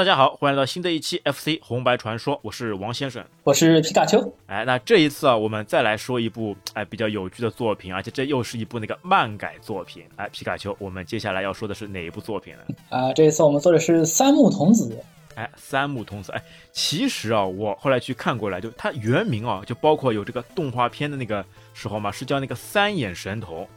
大家好，欢迎来到新的一期 FC 红白传说，我是王先生，我是皮卡丘。哎，那这一次啊，我们再来说一部哎比较有趣的作品，而且这又是一部那个漫改作品。哎，皮卡丘，我们接下来要说的是哪一部作品呢？啊，这一次我们做的是三木童子。哎，三木童子，哎，其实啊，我后来去看过来，就它原名啊，就包括有这个动画片的那个时候嘛，是叫那个三眼神童。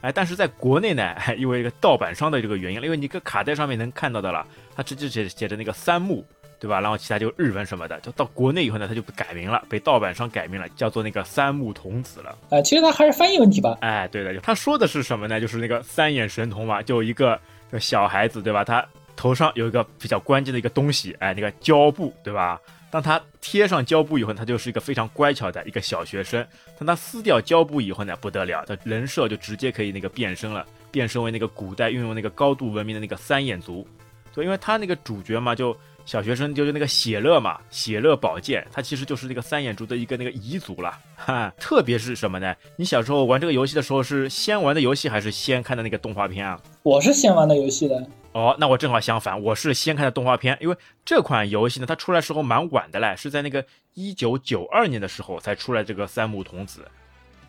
哎，但是在国内呢，因为一个盗版商的这个原因，因为你个卡带上面能看到的了，它直接写写着那个三木，对吧？然后其他就日文什么的，就到国内以后呢，他就改名了，被盗版商改名了，叫做那个三木童子了。哎，其实他还是翻译问题吧？哎，对的，他说的是什么呢？就是那个三眼神童嘛，就一个小孩子，对吧？他头上有一个比较关键的一个东西，哎，那个胶布，对吧？当他贴上胶布以后，他就是一个非常乖巧的一个小学生。当他撕掉胶布以后呢，不得了，他人设就直接可以那个变身了，变身为那个古代运用那个高度文明的那个三眼族。对，因为他那个主角嘛，就小学生就是那个血乐嘛，血乐宝剑，他其实就是那个三眼族的一个那个彝族了。哈，特别是什么呢？你小时候玩这个游戏的时候，是先玩的游戏还是先看的那个动画片啊？我是先玩的游戏的。哦，那我正好相反，我是先看的动画片，因为这款游戏呢，它出来时候蛮晚的嘞，是在那个一九九二年的时候才出来这个三木童子，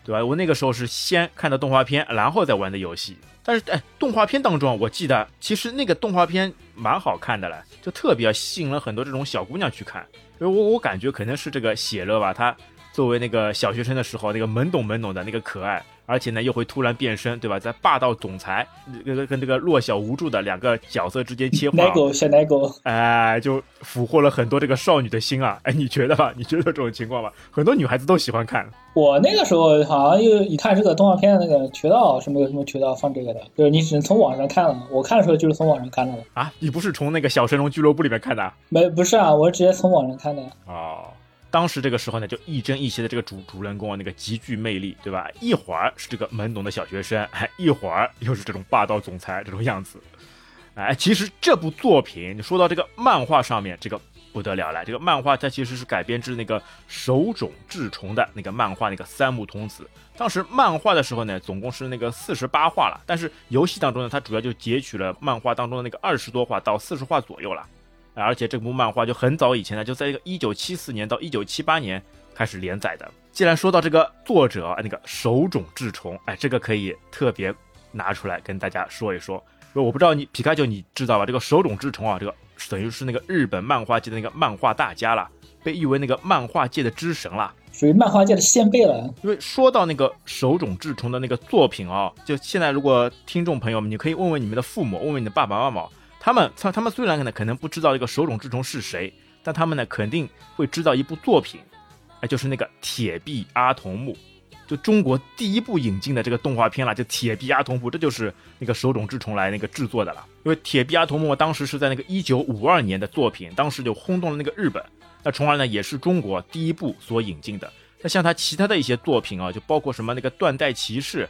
对吧？我那个时候是先看的动画片，然后再玩的游戏。但是，哎，动画片当中，我记得其实那个动画片蛮好看的了，就特别吸引了很多这种小姑娘去看。因为我我感觉可能是这个写乐吧，他作为那个小学生的时候，那个懵懂懵懂的那个可爱。而且呢，又会突然变身，对吧？在霸道总裁跟跟跟这个弱小无助的两个角色之间切换，奶狗小奶狗，哎，就俘获了很多这个少女的心啊！哎，你觉得吧？你觉得这种情况吧？很多女孩子都喜欢看。我那个时候好像又一看这个动画片的那个渠道是没有什么渠道放这个的，就是你只能从网上看了。我看的时候就是从网上看的了。啊，你不是从那个小神龙俱乐部里面看的？没，不是啊，我是直接从网上看的。哦。当时这个时候呢，就亦正亦邪的这个主主人公啊，那个极具魅力，对吧？一会儿是这个懵懂的小学生，哎，一会儿又是这种霸道总裁这种样子，哎，其实这部作品，你说到这个漫画上面，这个不得了了。这个漫画它其实是改编自那个手冢治虫的那个漫画，那个三木童子。当时漫画的时候呢，总共是那个四十八话了，但是游戏当中呢，它主要就截取了漫画当中的那个二十多话到四十话左右了。而且这部漫画就很早以前呢，就在一个一九七四年到一九七八年开始连载的。既然说到这个作者那个手冢治虫，哎，这个可以特别拿出来跟大家说一说。我不知道你皮卡丘你知道吧？这个手冢治虫啊，这个等于是那个日本漫画界的那个漫画大家了，被誉为那个漫画界的之神了，属于漫画界的先辈了。因为说到那个手冢治虫的那个作品啊，就现在如果听众朋友们，你可以问问你们的父母，问问你的爸爸妈妈。他们他他们虽然呢可能不知道这个手冢治虫是谁，但他们呢肯定会知道一部作品，哎，就是那个铁臂阿童木，就中国第一部引进的这个动画片了，就铁臂阿童木，这就是那个手冢治虫来那个制作的了。因为铁臂阿童木当时是在那个一九五二年的作品，当时就轰动了那个日本，那从而呢也是中国第一部所引进的。那像他其他的一些作品啊，就包括什么那个断代骑士，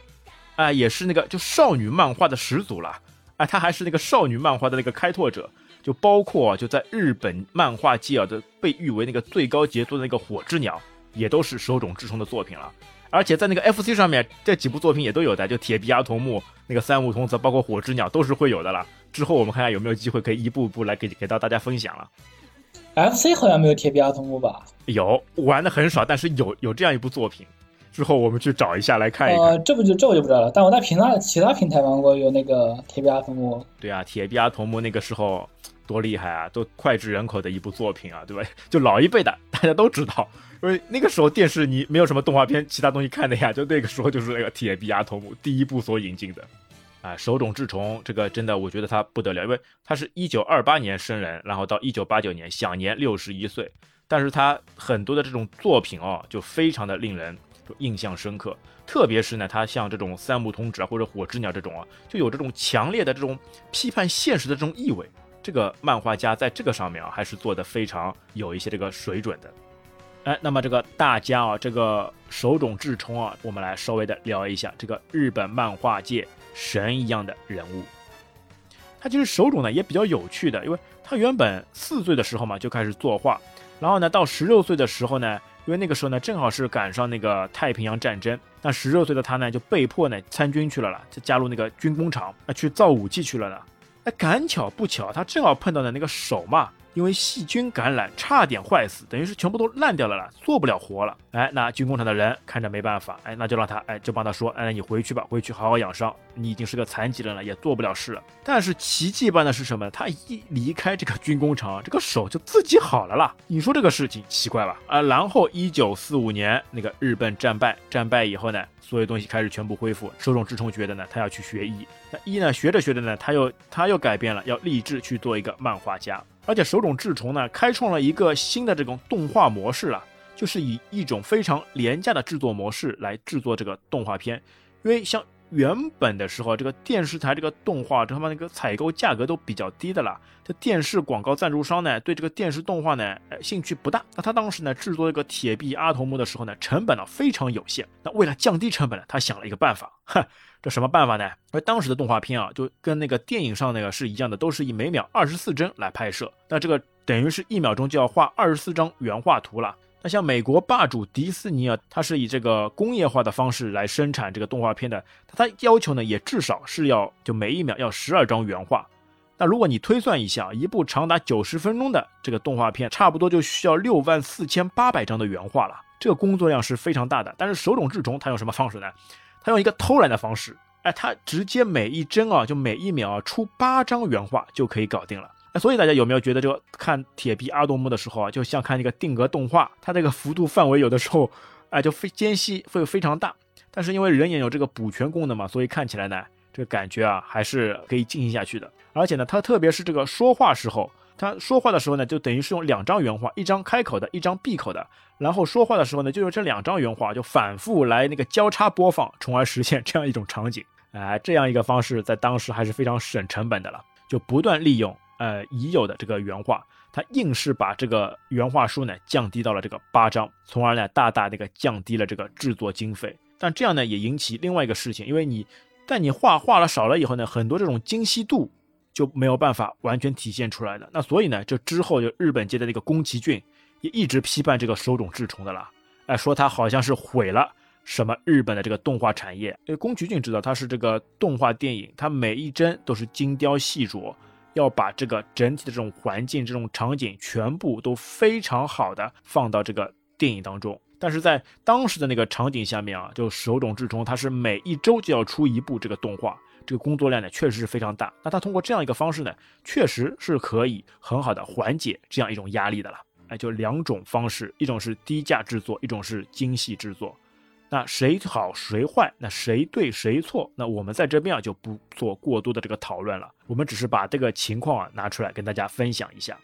啊，也是那个就少女漫画的始祖了。哎，他还是那个少女漫画的那个开拓者，就包括就在日本漫画界啊的被誉为那个最高杰作的那个火之鸟，也都是手冢治虫的作品了。而且在那个 FC 上面，这几部作品也都有的，就铁臂阿童木、那个三木童子，包括火之鸟都是会有的了。之后我们看看有没有机会可以一步步来给给到大家分享了。FC 好像没有铁臂阿童木吧？有，玩的很少，但是有有这样一部作品。之后我们去找一下来看一看。呃，这不就这我就不知道了。但我在平他其他平台玩过，有那个铁臂阿童木。对啊，铁臂阿童木那个时候多厉害啊，都脍炙人口的一部作品啊，对吧？就老一辈的大家都知道，因为那个时候电视你没有什么动画片，其他东西看的呀，就那个时候就是那个铁臂阿童木第一部所引进的。啊，手冢治虫这个真的我觉得他不得了，因为他是一九二八年生人，然后到一九八九年享年六十一岁，但是他很多的这种作品哦，就非常的令人。印象深刻，特别是呢，他像这种三木童子啊，或者火之鸟这种啊，就有这种强烈的这种批判现实的这种意味。这个漫画家在这个上面啊，还是做的非常有一些这个水准的。哎，那么这个大家啊，这个手冢治虫啊，我们来稍微的聊一下这个日本漫画界神一样的人物。他其实手冢呢也比较有趣的，因为他原本四岁的时候嘛就开始作画，然后呢到十六岁的时候呢。因为那个时候呢，正好是赶上那个太平洋战争，那十六岁的他呢，就被迫呢参军去了了，就加入那个军工厂，啊，去造武器去了呢。哎，赶巧不巧，他正好碰到的那个手嘛，因为细菌感染差点坏死，等于是全部都烂掉了啦，做不了活了。哎，那军工厂的人看着没办法，哎，那就让他，哎，就帮他说，哎，你回去吧，回去好好养伤，你已经是个残疾人了，也做不了事了。但是奇迹般的是什么？他一离开这个军工厂，这个手就自己好了啦。你说这个事情奇怪吧？啊，然后一九四五年那个日本战败，战败以后呢，所有东西开始全部恢复。手冢治虫觉得呢，他要去学医。那医呢，学着学着呢，他又他又改变了，要立志去做一个漫画家。而且手冢治虫呢，开创了一个新的这种动画模式了，就是以一种非常廉价的制作模式来制作这个动画片。因为像原本的时候，这个电视台这个动画，他妈那个采购价格都比较低的啦。这电视广告赞助商呢，对这个电视动画呢，呃，兴趣不大。那他当时呢，制作这个铁臂阿童木的时候呢，成本呢非常有限。那为了降低成本呢，他想了一个办法，哼。这什么办法呢？而当时的动画片啊，就跟那个电影上那个是一样的，都是以每秒二十四帧来拍摄。那这个等于是一秒钟就要画二十四张原画图了。那像美国霸主迪士尼啊，它是以这个工业化的方式来生产这个动画片的，它要求呢也至少是要就每一秒要十二张原画。那如果你推算一下，一部长达九十分钟的这个动画片，差不多就需要六万四千八百张的原画了。这个工作量是非常大的。但是手冢治虫他用什么方式呢？他用一个偷懒的方式，哎，他直接每一帧啊，就每一秒啊出八张原画就可以搞定了。那所以大家有没有觉得这个看铁皮阿童木的时候啊，就像看那个定格动画，它这个幅度范围有的时候，哎，就非间隙会非常大。但是因为人眼有这个补全功能嘛，所以看起来呢，这个感觉啊还是可以进行下去的。而且呢，它特别是这个说话时候。他说话的时候呢，就等于是用两张原画，一张开口的，一张闭口的。然后说话的时候呢，就用这两张原画就反复来那个交叉播放，从而实现这样一种场景。哎，这样一个方式在当时还是非常省成本的了，就不断利用呃已有的这个原画，他硬是把这个原画数呢降低到了这个八张，从而呢大大那个降低了这个制作经费。但这样呢也引起另外一个事情，因为你但你画画了少了以后呢，很多这种精细度。就没有办法完全体现出来的。那所以呢，这之后就日本界的那个宫崎骏也一直批判这个手冢治虫的啦，哎，说他好像是毁了什么日本的这个动画产业。因为宫崎骏知道他是这个动画电影，他每一帧都是精雕细琢，要把这个整体的这种环境、这种场景全部都非常好的放到这个电影当中。但是在当时的那个场景下面啊，就手冢治虫他是每一周就要出一部这个动画。这个工作量呢，确实是非常大。那他通过这样一个方式呢，确实是可以很好的缓解这样一种压力的了。哎，就两种方式，一种是低价制作，一种是精细制作。那谁好谁坏？那谁对谁错？那我们在这边啊就不做过多的这个讨论了。我们只是把这个情况啊拿出来跟大家分享一下。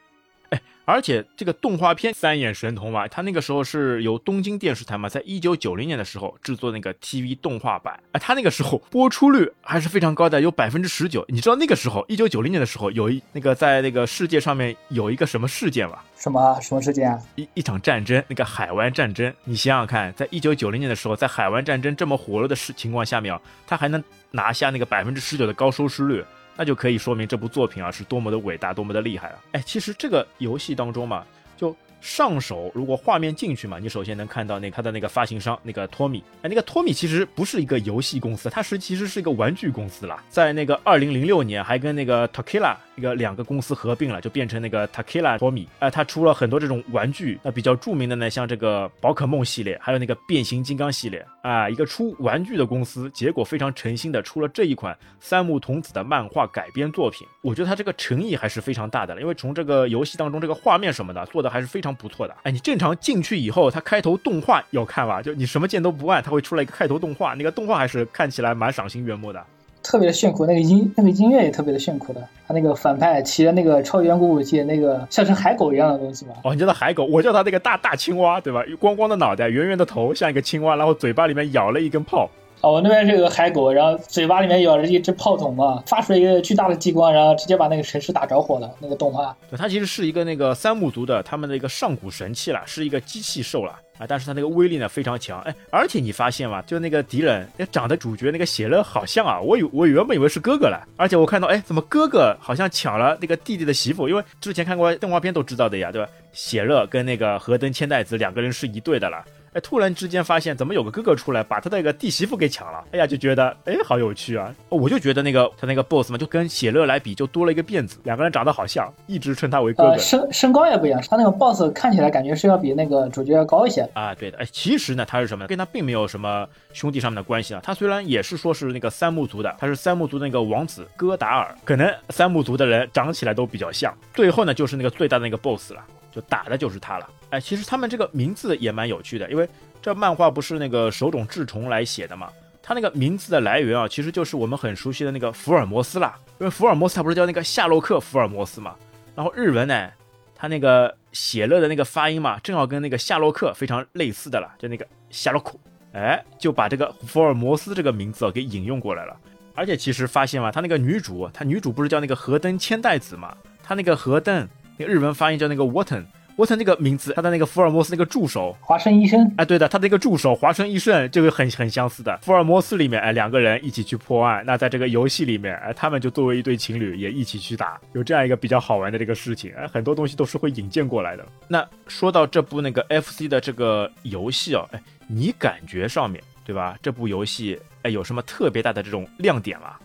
哎，而且这个动画片《三眼神童》嘛，它那个时候是由东京电视台嘛，在一九九零年的时候制作那个 TV 动画版，哎，它那个时候播出率还是非常高的，有百分之十九。你知道那个时候一九九零年的时候有一那个在那个世界上面有一个什么事件吗？什么什么事件啊？一一场战争，那个海湾战争。你想想看，在一九九零年的时候，在海湾战争这么火热的事情况下面啊，它还能拿下那个百分之十九的高收视率。那就可以说明这部作品啊是多么的伟大，多么的厉害了。哎，其实这个游戏当中嘛，就。上手如果画面进去嘛，你首先能看到那他的那个发行商那个托米，哎，那个托米其实不是一个游戏公司，它是其实是一个玩具公司啦。在那个二零零六年还跟那个 Takila 一个两个公司合并了，就变成那个 Takila 托米。哎，它出了很多这种玩具，那比较著名的呢，像这个宝可梦系列，还有那个变形金刚系列。啊，一个出玩具的公司，结果非常诚心的出了这一款三木童子的漫画改编作品。我觉得他这个诚意还是非常大的了，因为从这个游戏当中这个画面什么的做的还是非常。不错的，哎，你正常进去以后，它开头动画要看吧？就你什么键都不按，它会出来一个开头动画，那个动画还是看起来蛮赏心悦目的，特别的炫酷。那个音，那个音乐也特别的炫酷的。他那个反派骑着那个超远古武器，那个像是海狗一样的东西吧？哦，你叫他海狗，我叫他那个大大青蛙，对吧？光光的脑袋，圆圆的头，像一个青蛙，然后嘴巴里面咬了一根炮。哦，我那边是有个海狗，然后嘴巴里面咬着一只炮筒嘛，发出一个巨大的激光，然后直接把那个城市打着火了。那个动画，对，它其实是一个那个三木族的他们的一个上古神器了，是一个机器兽了啊，但是它那个威力呢非常强，哎，而且你发现吗，就那个敌人，那长得主角那个血乐好像啊，我以我原本以为是哥哥了，而且我看到，哎，怎么哥哥好像抢了那个弟弟的媳妇？因为之前看过动画片都知道的呀，对吧？血乐跟那个河登千代子两个人是一对的了。哎，突然之间发现怎么有个哥哥出来把他那个弟媳妇给抢了，哎呀，就觉得哎好有趣啊！我就觉得那个他那个 boss 嘛，就跟写乐来比就多了一个辫子，两个人长得好像，一直称他为哥哥。身身高也不一样，他那个 boss 看起来感觉是要比那个主角要高一些啊。对的，哎，其实呢他是什么？跟他并没有什么兄弟上面的关系啊。他虽然也是说是那个三木族的，他是三木族的那个王子戈达尔，可能三木族的人长起来都比较像。最后呢，就是那个最大的那个 boss 了，就打的就是他了。哎，其实他们这个名字也蛮有趣的，因为。这漫画不是那个手冢治虫来写的嘛？他那个名字的来源啊，其实就是我们很熟悉的那个福尔摩斯啦。因为福尔摩斯他不是叫那个夏洛克福尔摩斯嘛？然后日文呢，他那个写乐的那个发音嘛，正好跟那个夏洛克非常类似的了，就那个夏洛克，哎，就把这个福尔摩斯这个名字啊给引用过来了。而且其实发现嘛，他那个女主，他女主不是叫那个河登千代子嘛？他那个河登，那个日文发音叫那个 Water。沃特那个名字，他的那个福尔摩斯那个助手华生医生，哎，对的，他的一个助手华生医生，这个很很相似的。福尔摩斯里面，哎，两个人一起去破案，那在这个游戏里面，哎，他们就作为一对情侣也一起去打，有这样一个比较好玩的这个事情，哎，很多东西都是会引荐过来的。那说到这部那个 FC 的这个游戏哦，哎，你感觉上面对吧？这部游戏哎有什么特别大的这种亮点吗？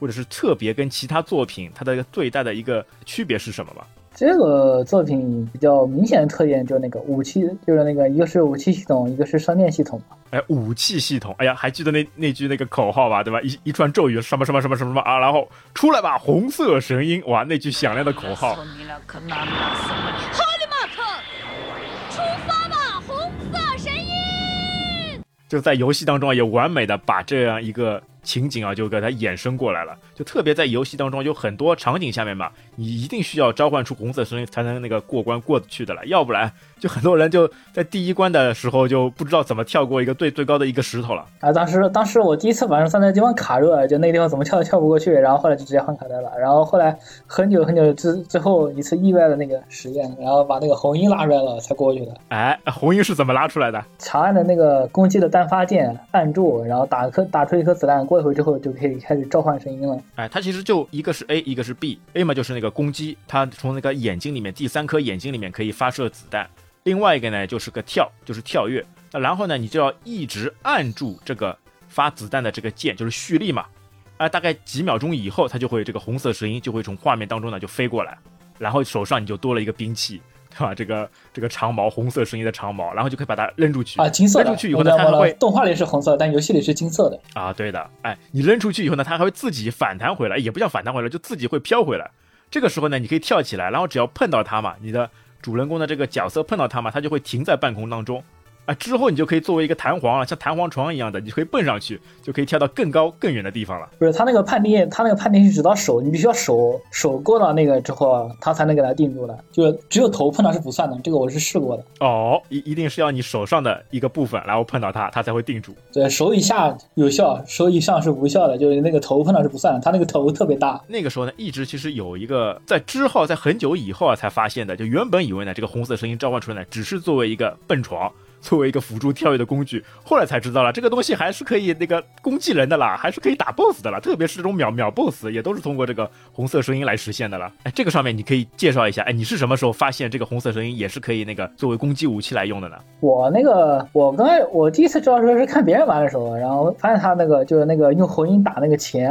或者是特别跟其他作品它的最大的一个区别是什么吗？这个作品比较明显的特点就是那个武器，就是那个一个是武器系统，一个是商店系统哎，武器系统，哎呀，还记得那那句那个口号吧，对吧？一一串咒语，什么什么什么什么什么啊，然后出来吧，红色神鹰，哇，那句响亮的口号。出发吧，红色神鹰就在游戏当中啊，也完美的把这样一个情景啊，就给它衍生过来了。就特别在游戏当中有很多场景下面嘛，你一定需要召唤出红色声音才能那个过关过得去的了，要不然就很多人就在第一关的时候就不知道怎么跳过一个最最高的一个石头了。啊，当时当时我第一次玩上三那地方卡住了，就那个地方怎么跳都跳不过去，然后后来就直接换卡带了。然后后来很久很久之最后一次意外的那个实验，然后把那个红鹰拉出来了才过去的。哎，红鹰是怎么拉出来的？长按的那个攻击的单发键按住，然后打颗打出一颗子弹，过一会之后就可以开始召唤声音了。哎，它其实就一个是 A，一个是 B。A 嘛就是那个攻击，它从那个眼睛里面第三颗眼睛里面可以发射子弹。另外一个呢就是个跳，就是跳跃。那然后呢，你就要一直按住这个发子弹的这个键，就是蓄力嘛。啊，大概几秒钟以后，它就会这个红色声音就会从画面当中呢就飞过来，然后手上你就多了一个兵器。对吧？这个这个长矛，红色声音的长矛，然后就可以把它扔出去啊，金色扔出去以后呢，它还会动画里是红色，但游戏里是金色的啊。对的，哎，你扔出去以后呢，它还会自己反弹回来，也不叫反弹回来，就自己会飘回来。这个时候呢，你可以跳起来，然后只要碰到它嘛，你的主人公的这个角色碰到他嘛，他就会停在半空当中。啊，之后你就可以作为一个弹簧了，像弹簧床一样的，你可以蹦上去，就可以跳到更高更远的地方了。不是，它那个判定，它那个判定是指到手，你必须要手手够到那个之后，它才能给它定住的。就只有头碰到是不算的，这个我是试过的。哦，一一定是要你手上的一个部分，然后碰到它，它才会定住。对手以下有效，手以上是无效的，就是那个头碰到是不算的。它那个头特别大。那个时候呢，一直其实有一个在之后，在很久以后啊才发现的，就原本以为呢，这个红色声音召唤出来呢，只是作为一个蹦床。作为一个辅助跳跃的工具，后来才知道了这个东西还是可以那个攻击人的啦，还是可以打 BOSS 的啦，特别是这种秒秒 BOSS 也都是通过这个红色声音来实现的了。哎，这个上面你可以介绍一下，哎，你是什么时候发现这个红色声音也是可以那个作为攻击武器来用的呢？我那个我刚才我第一次知道说是看别人玩的时候，然后发现他那个就是那个用红音打那个钱，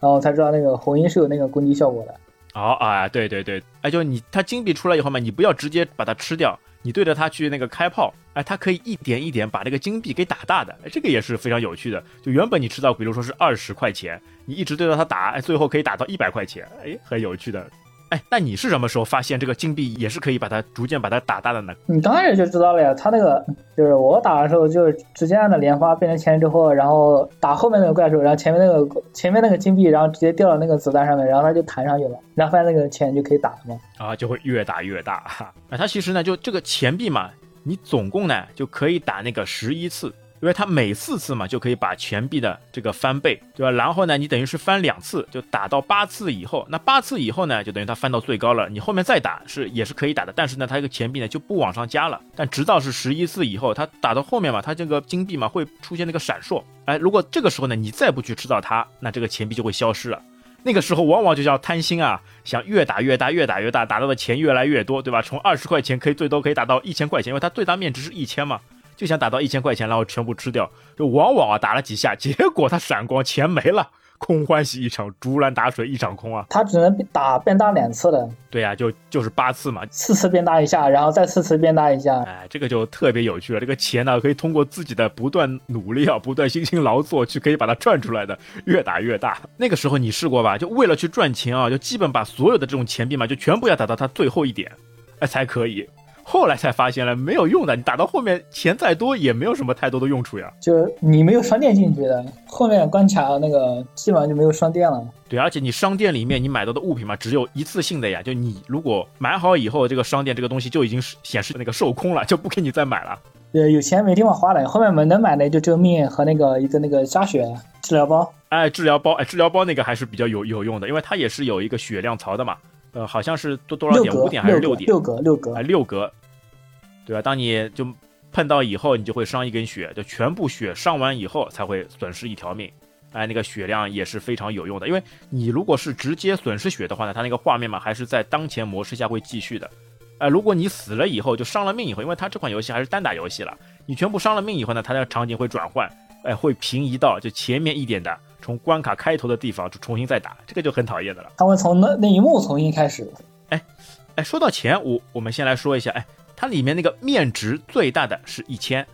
然后才知道那个红音是有那个攻击效果的。哦啊，对对对，哎，就是你它金币出来以后嘛，你不要直接把它吃掉。你对着它去那个开炮，哎，它可以一点一点把这个金币给打大的，哎，这个也是非常有趣的。就原本你吃到，比如说是二十块钱，你一直对着它打，哎，最后可以打到一百块钱，哎，很有趣的。哎，那你是什么时候发现这个金币也是可以把它逐渐把它打大的呢？你刚开始就知道了呀，他那个就是我打的时候，就是直接按的连发变成钱之后，然后打后面那个怪兽，然后前面那个前面那个金币，然后直接掉到那个子弹上面，然后它就弹上去了，然后发现那个钱就可以打了嘛。啊，就会越打越大哈。那它其实呢，就这个钱币嘛，你总共呢就可以打那个十一次。因为它每四次嘛，就可以把钱币的这个翻倍，对吧？然后呢，你等于是翻两次，就打到八次以后，那八次以后呢，就等于它翻到最高了。你后面再打是也是可以打的，但是呢，它这个钱币呢就不往上加了。但直到是十一次以后，它打到后面嘛，它这个金币嘛会出现那个闪烁。哎，如果这个时候呢，你再不去吃到它，那这个钱币就会消失了。那个时候往往就叫贪心啊，想越打越大，越打越大，打到的钱越来越多，对吧？从二十块钱可以最多可以打到一千块钱，因为它最大面值是一千嘛。就想打到一千块钱，然后全部吃掉，就往往啊打了几下，结果他闪光钱没了。空欢喜一场，竹篮打水一场空啊！他只能打变大两次的。对呀，就就是八次嘛，四次变大一下，然后再四次变大一下。哎，这个就特别有趣了。这个钱呢，可以通过自己的不断努力啊，不断辛勤劳作，去可以把它赚出来的，越打越大。那个时候你试过吧？就为了去赚钱啊，就基本把所有的这种钱币嘛，就全部要打到它最后一点，哎才可以。后来才发现了没有用的，你打到后面钱再多也没有什么太多的用处呀。就是你没有商店进去的，后面关卡那个基本上就没有商店了。对，而且你商店里面你买到的物品嘛，只有一次性的呀。就你如果买好以后，这个商店这个东西就已经显示那个售空了，就不给你再买了。对，有钱没地方花了，后面能能买的就这个命和那个一个那个加血治疗包。哎，治疗包，哎，治疗包那个还是比较有有用的，因为它也是有一个血量槽的嘛。呃，好像是多多少点，五点还是六点？六格，六格，哎，六格。对吧？当你就碰到以后，你就会伤一根血，就全部血伤完以后才会损失一条命。哎，那个血量也是非常有用的，因为你如果是直接损失血的话呢，它那个画面嘛还是在当前模式下会继续的。哎，如果你死了以后就伤了命以后，因为它这款游戏还是单打游戏了，你全部伤了命以后呢，它的场景会转换，哎，会平移到就前面一点的，从关卡开头的地方就重新再打，这个就很讨厌的了。它会从那那一幕重新开始。哎，哎，说到钱，我我们先来说一下，哎。它里面那个面值最大的是一千，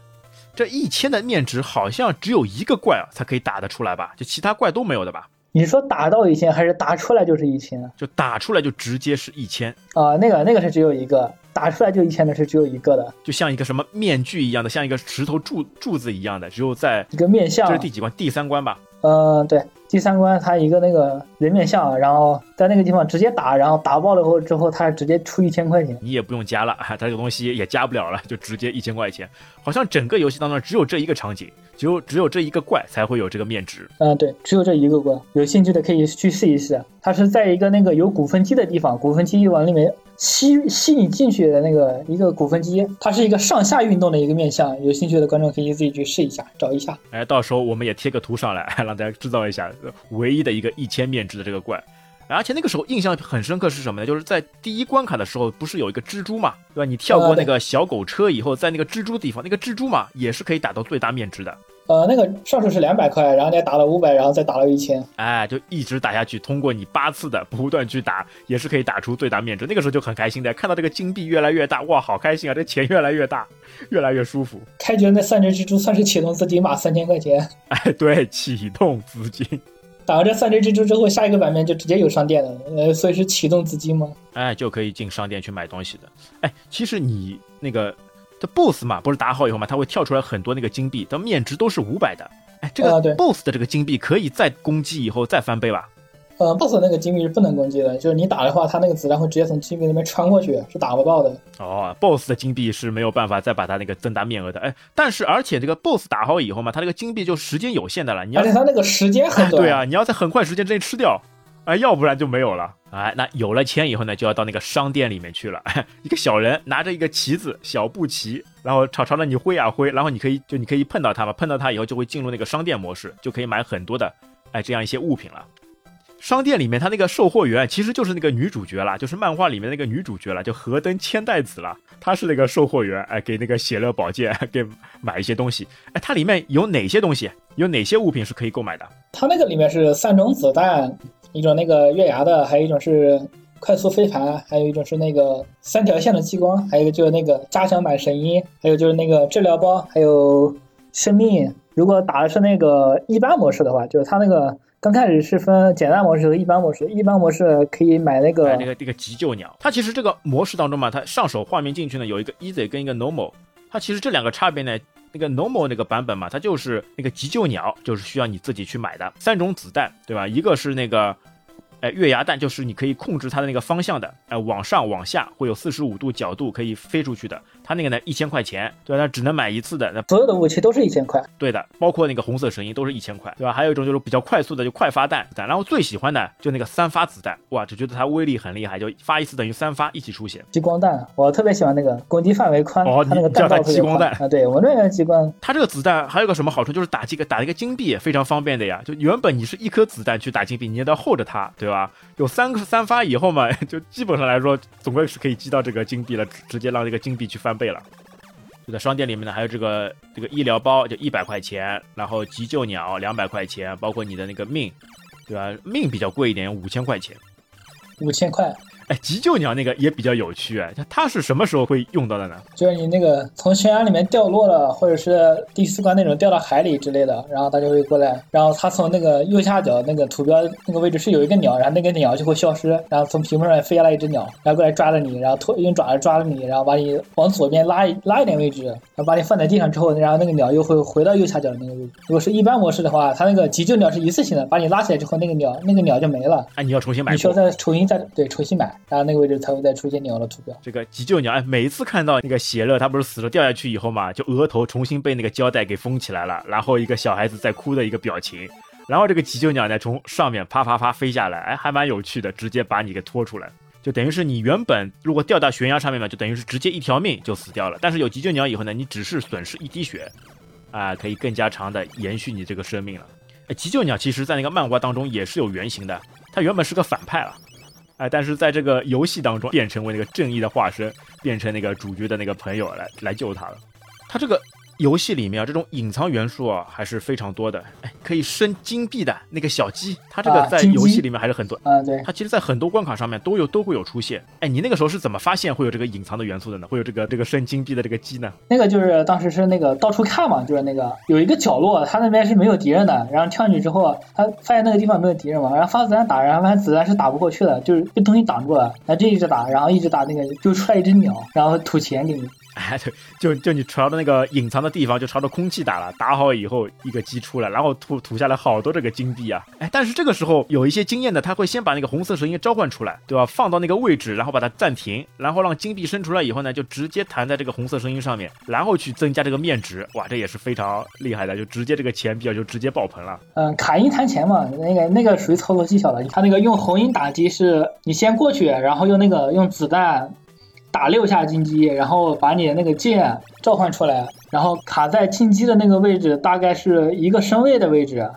这一千的面值好像只有一个怪啊才可以打得出来吧？就其他怪都没有的吧？你说打到一千还是打出来就是一千？就打出来就直接是一千啊？那个那个是只有一个，打出来就一千的是只有一个的，就像一个什么面具一样的，像一个石头柱柱子一样的，只有在一个面相。这是第几关？第三关吧？嗯，对。第三关，它一个那个人面像，然后在那个地方直接打，然后打爆了后之后，他直接出一千块钱，你也不用加了，他这个东西也加不了了，就直接一千块钱。好像整个游戏当中只有这一个场景，只有只有这一个怪才会有这个面值。嗯，对，只有这一个怪，有兴趣的可以去试一试。它是在一个那个有鼓风机的地方，鼓风机往里面。吸吸你进去的那个一个鼓风机，它是一个上下运动的一个面相，有兴趣的观众可以自己去试一下，找一下。哎，到时候我们也贴个图上来，让大家知道一下唯一的一个一千面值的这个怪。而且那个时候印象很深刻是什么呢？就是在第一关卡的时候，不是有一个蜘蛛嘛，对吧？你跳过那个小狗车以后，在那个蜘蛛地方，那个蜘蛛嘛也是可以打到最大面值的。呃，那个上手是两百块，然后你打了五百，然后再打了一千，哎，就一直打下去。通过你八次的不断去打，也是可以打出最大面值。那个时候就很开心的，看到这个金币越来越大，哇，好开心啊！这钱越来越大，越来越舒服。开局那三只蜘蛛算是启动资金吧，三千块钱。哎，对，启动资金。打完这三只蜘蛛之后，下一个版面就直接有商店了，呃，所以是启动资金吗？哎，就可以进商店去买东西的。哎，其实你那个这 BOSS 嘛，不是打好以后嘛，它会跳出来很多那个金币，它面值都是五百的。哎这个 BOSS 的这个金币可以再攻击以后再翻倍吧？呃，BOSS 那个金币是不能攻击的，就是你打的话，它那个子弹会直接从金币那边穿过去，是打不到的。哦，BOSS 的金币是没有办法再把它那个增大面额的。哎，但是而且这个 BOSS 打好以后嘛，它这个金币就时间有限的了。你要而且它那个时间很短。对啊，你要在很快时间之内吃掉，哎，要不然就没有了。哎，那有了钱以后呢，就要到那个商店里面去了。一个小人拿着一个旗子，小布旗。然后朝朝着你挥啊挥，然后你可以就你可以碰到它嘛，碰到它以后就会进入那个商店模式，就可以买很多的哎这样一些物品了。商店里面他那个售货员其实就是那个女主角了，就是漫画里面那个女主角了，就河登千代子了。她是那个售货员，哎，给那个血乐宝剑给买一些东西。哎，它里面有哪些东西？有哪些物品是可以购买的？它那个里面是三种子弹，一种那个月牙的，还有一种是。快速飞盘，还有一种是那个三条线的激光，还有一个就是那个加强版神医，还有就是那个治疗包，还有生命。如果打的是那个一般模式的话，就是它那个刚开始是分简单模式和一般模式，一般模式可以买那个那个那个急救鸟。它其实这个模式当中嘛，它上手画面进去呢有一个 easy 跟一个 normal，它其实这两个差别呢，那个 normal 那个版本嘛，它就是那个急救鸟，就是需要你自己去买的三种子弹，对吧？一个是那个。哎，月牙弹就是你可以控制它的那个方向的，哎，往上往下会有四十五度角度可以飞出去的。它那个呢，一千块钱，对吧？它只能买一次的。那所有的武器都是一千块，对的，包括那个红色神鹰都是一千块，对吧？还有一种就是比较快速的，就快发弹弹。然后最喜欢的就那个三发子弹，哇，就觉得它威力很厉害，就发一次等于三发一起出血。激光弹，我特别喜欢那个攻击范围宽，哦，它那个叫它激光弹啊，对我那个激光。它这个子弹还有个什么好处，就是打这个打一个金币也非常方便的呀。就原本你是一颗子弹去打金币，你也要候着它，对吧？有三。三发以后嘛，就基本上来说，总归是可以击到这个金币了，直接让这个金币去翻倍了。就在商店里面呢，还有这个这个医疗包，就一百块钱，然后急救鸟两百块钱，包括你的那个命，对吧？命比较贵一点，五千块钱。五千块，哎，急救鸟那个也比较有趣哎，它它是什么时候会用到的呢？就是你那个从悬崖里面掉落了，或者是第四关那种掉到海里之类的，然后它就会过来，然后它从那个右下角那个图标那个位置是有一个鸟，然后那个鸟就会消失，然后从屏幕上飞下来一只鸟，然后过来抓着你，然后拖用爪子抓着你，然后把你往左边拉一拉一点位置，然后把你放在地上之后，然后那个鸟又会回到右下角的那个位置。如果是一般模式的话，它那个急救鸟是一次性的，把你拉起来之后，那个鸟那个鸟就没了，哎，你要重新买你需要。再重新再对重新买，然后那个位置才会再出现鸟的图标。这个急救鸟，哎，每一次看到那个邪乐，他不是死了掉下去以后嘛，就额头重新被那个胶带给封起来了，然后一个小孩子在哭的一个表情，然后这个急救鸟呢从上面啪啪啪飞下来，哎，还蛮有趣的，直接把你给拖出来，就等于是你原本如果掉到悬崖上面嘛，就等于是直接一条命就死掉了，但是有急救鸟以后呢，你只是损失一滴血，啊，可以更加长的延续你这个生命了。哎，急救鸟其实在那个漫画当中也是有原型的，它原本是个反派了。哎，但是在这个游戏当中变成为那个正义的化身，变成那个主角的那个朋友来来救他了。他这个游戏里面啊，这种隐藏元素啊还是非常多的。哎，可以升金币的那个小鸡，它这个在游戏里面还是很多。嗯，对。它其实，在很多关卡上面都有都会有出现。哎，你那个时候是怎么发现会有这个隐藏的元素的呢？会有这个这个升金币的这个鸡呢？那个就是当时是那个到处看嘛，就是那个有一个角落，它那边是没有敌人的，然后跳进去之后，他发现那个地方没有敌人嘛，然后发子弹打，然后发现子弹是打不过去的，就是被东西挡住了，然后就一直打，然后一直打那个就出来一只鸟，然后吐钱给你。哎，对，就就你朝着那个隐藏的地方，就朝着空气打了，打好以后一个鸡出来，然后吐吐下来好多这个金币啊！哎，但是这个时候有一些经验的，他会先把那个红色声音召唤出来，对吧？放到那个位置，然后把它暂停，然后让金币生出来以后呢，就直接弹在这个红色声音上面，然后去增加这个面值。哇，这也是非常厉害的，就直接这个钱币啊就直接爆棚了。嗯，卡因弹钱嘛，那个那个属于操作技巧了。他那个用红音打击是，你先过去，然后用那个用子弹打六下金鸡，然后把你的那个剑召唤出来，然后卡在金鸡的那个位置，大概是一个身位的位置，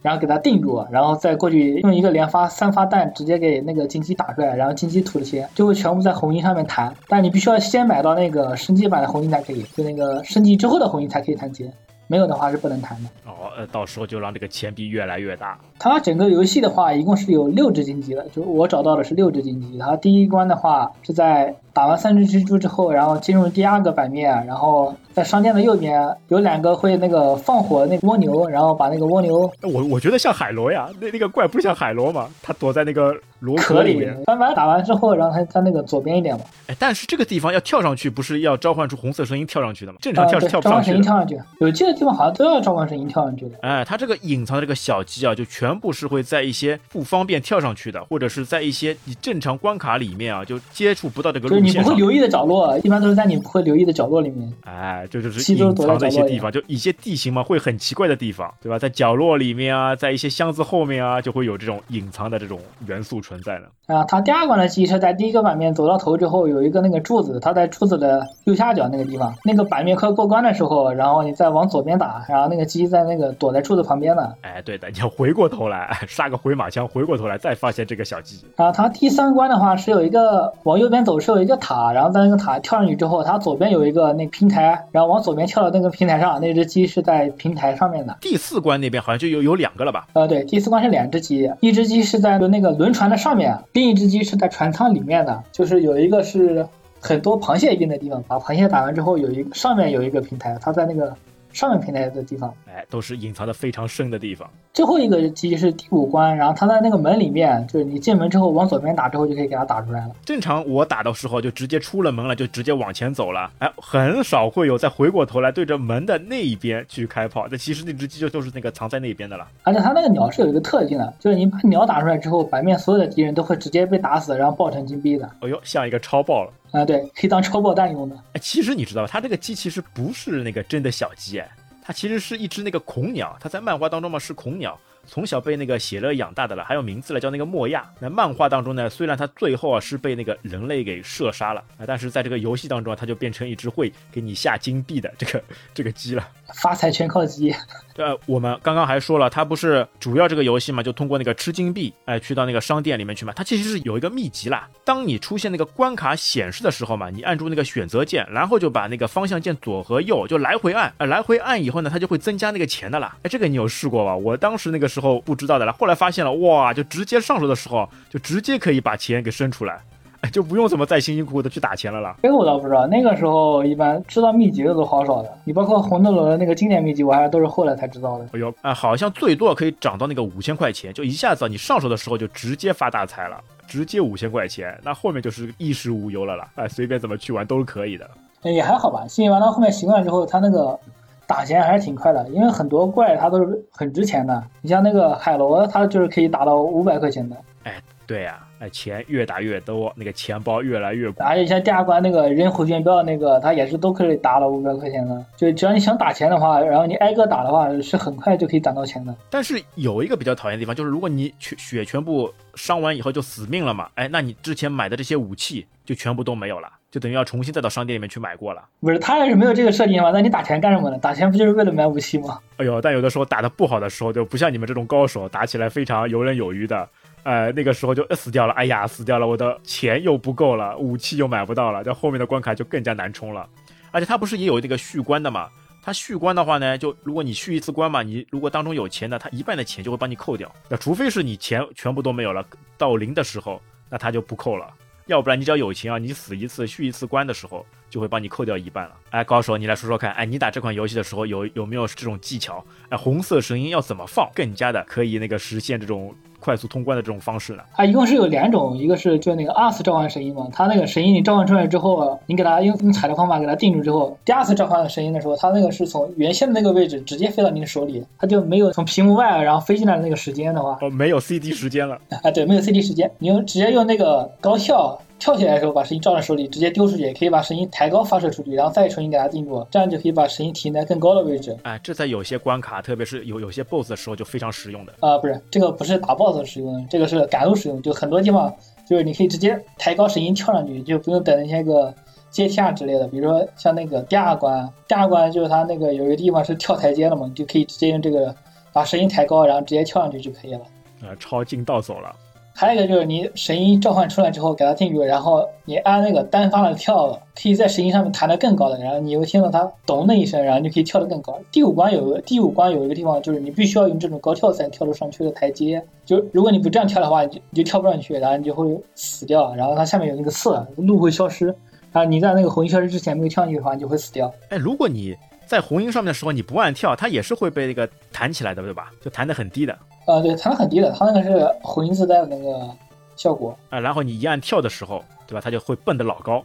然后给它定住，然后再过去用一个连发三发弹直接给那个金鸡打出来，然后金鸡吐的钱就会全部在红缨上面弹，但你必须要先买到那个升级版的红缨才可以，就那个升级之后的红缨才可以弹钱，没有的话是不能弹的。哦，呃，到时候就让这个钱币越来越大。它整个游戏的话，一共是有六只金鸡的，就我找到的是六只金鸡。它第一关的话是在打完三只蜘蛛之后，然后进入第二个版面，然后在商店的右边有两个会那个放火的那个蜗牛，然后把那个蜗牛我我觉得像海螺呀，那那个怪不像海螺吗，它躲在那个螺壳里面。面。慢慢打完之后，然后它它那个左边一点嘛，哎，但是这个地方要跳上去，不是要召唤出红色声音跳上去的吗？正常啊，跳是跳不上去的。声音跳上去，有这个地方好像都要召唤声音跳上去的。哎，它这个隐藏的这个小鸡啊，就全部是会在一些不方便跳上去的，或者是在一些你正常关卡里面啊，就接触不到这个路。你不会留意的角落，一般都是在你不会留意的角落里面。哎，这就是隐藏的一些地方，就一些地形嘛，会很奇怪的地方，对吧？在角落里面啊，在一些箱子后面啊，就会有这种隐藏的这种元素存在的。啊，它第二关的鸡是在第一个版面走到头之后有一个那个柱子，它在柱子的右下角那个地方，那个版面快过关的时候，然后你再往左边打，然后那个鸡在那个躲在柱子旁边呢。哎，对的，你要回过头来，哎 杀个回马枪，回过头来再发现这个小鸡。然后它第三关的话是有一个往右边走是有一个塔，然后在那个塔跳上去之后，它左边有一个那个平台，然后往左边跳到那个平台上，那只鸡是在平台上面的。第四关那边好像就有有两个了吧？呃，对，第四关是两只鸡，一只鸡是在那个轮船的上面，另一只鸡是在船舱里面的，就是有一个是很多螃蟹印的地方，把螃蟹打完之后有一上面有一个平台，它在那个上面平台的地方。哎，都是隐藏的非常深的地方。最后一个鸡是第五关，然后它在那个门里面，就是你进门之后往左边打之后就可以给它打出来了。正常我打的时候就直接出了门了，就直接往前走了。哎，很少会有再回过头来对着门的那一边去开炮。但其实那只鸡就就是那个藏在那边的了。而且它那个鸟是有一个特性的，就是你把鸟打出来之后，版面所有的敌人都会直接被打死，然后爆成金币的。哎呦，像一个超爆了。啊、对，可以当超爆弹用的。哎，其实你知道吧，它这个鸡其实不是那个真的小鸡，哎，它其实是一只那个恐鸟。它在漫画当中嘛是恐鸟，从小被那个写乐养大的了，还有名字了，叫那个莫亚。那漫画当中呢，虽然它最后啊是被那个人类给射杀了啊，但是在这个游戏当中啊，他就变成一只会给你下金币的这个这个鸡了。发财全靠鸡。呃，我们刚刚还说了，它不是主要这个游戏嘛，就通过那个吃金币，哎，去到那个商店里面去嘛。它其实是有一个秘籍啦。当你出现那个关卡显示的时候嘛，你按住那个选择键，然后就把那个方向键左和右就来回按，呃，来回按以后呢，它就会增加那个钱的啦。哎，这个你有试过吧？我当时那个时候不知道的啦，后来发现了，哇，就直接上手的时候，就直接可以把钱给生出来。哎，就不用怎么再辛辛苦苦的去打钱了啦。这个我倒不知道，那个时候一般知道秘籍的都好少的。你包括红斗罗的那个经典秘籍，我还是都是后来才知道的。哎呦，啊，好像最多可以涨到那个五千块钱，就一下子你上手的时候就直接发大财了，直接五千块钱，那后面就是衣食无忧了啦。哎，随便怎么去玩都是可以的。也还好吧，幸运玩到后面习惯之后，他那个打钱还是挺快的，因为很多怪它都是很值钱的。你像那个海螺，它就是可以打到五百块钱的。哎，对呀。哎，钱越打越多，那个钱包越来越鼓而且像第二关那个人回旋镖那个，它也是都可以打了五百块钱的。就只要你想打钱的话，然后你挨个打的话，是很快就可以攒到钱的。但是有一个比较讨厌的地方，就是如果你全血全部伤完以后就死命了嘛，哎，那你之前买的这些武器就全部都没有了，就等于要重新再到商店里面去买过了。不是，他要是没有这个设定的话，那你打钱干什么呢？打钱不就是为了买武器吗？哎呦，但有的时候打的不好的时候，就不像你们这种高手，打起来非常游刃有余的。呃，那个时候就死掉了，哎呀，死掉了，我的钱又不够了，武器又买不到了，这后面的关卡就更加难冲了。而且它不是也有那个续关的嘛？它续关的话呢，就如果你续一次关嘛，你如果当中有钱的，它一半的钱就会帮你扣掉。那除非是你钱全部都没有了，到零的时候，那它就不扣了。要不然你只要有钱啊，你死一次续一次关的时候，就会帮你扣掉一半了。哎，高手，你来说说看，哎，你打这款游戏的时候有有没有这种技巧？哎，红色声音要怎么放，更加的可以那个实现这种。快速通关的这种方式呢？它一共是有两种，一个是就那个二次召唤神鹰嘛，它那个神鹰你召唤出来之后，你给它用用踩的方法给它定住之后，第二次召唤的神鹰的时候，它那个是从原先的那个位置直接飞到你的手里，它就没有从屏幕外然后飞进来的那个时间的话，哦，没有 CD 时间了 啊，对，没有 CD 时间，你用直接用那个高跳。跳起来的时候，把声音照在手里，直接丢出去，也可以把声音抬高发射出去，然后再重新给它定住，这样就可以把声音停在更高的位置。哎，这在有些关卡，特别是有有些 BOSS 的时候就非常实用的。啊，不是，这个不是打 BOSS 使用的，这个是赶路使用。就很多地方，就是你可以直接抬高声音跳上去，就不用等那些个阶梯啊之类的。比如说像那个第二关，第二关就是它那个有一个地方是跳台阶的嘛，你就可以直接用这个把声音抬高，然后直接跳上去就可以了。呃，抄近道走了。还有一个就是你声音召唤出来之后给它定住，然后你按那个单发的跳，可以在声音上面弹得更高的，然后你又听到它咚的一声，然后你可以跳得更高。第五关有个第五关有一个地方就是你必须要用这种高跳才能跳得上去的台阶，就如果你不这样跳的话，你就你就跳不上去，然后你就会死掉。然后它下面有那个刺，路会消失，然后你在那个红音消失之前没有跳进去的话，你就会死掉。哎，如果你在红鹰上面的时候你不按跳，它也是会被那个弹起来的，对吧？就弹得很低的。啊，对，弹很低的，它那个是回音自带的那个。效果啊，然后你一按跳的时候，对吧？它就会蹦得老高，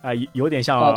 啊，有点像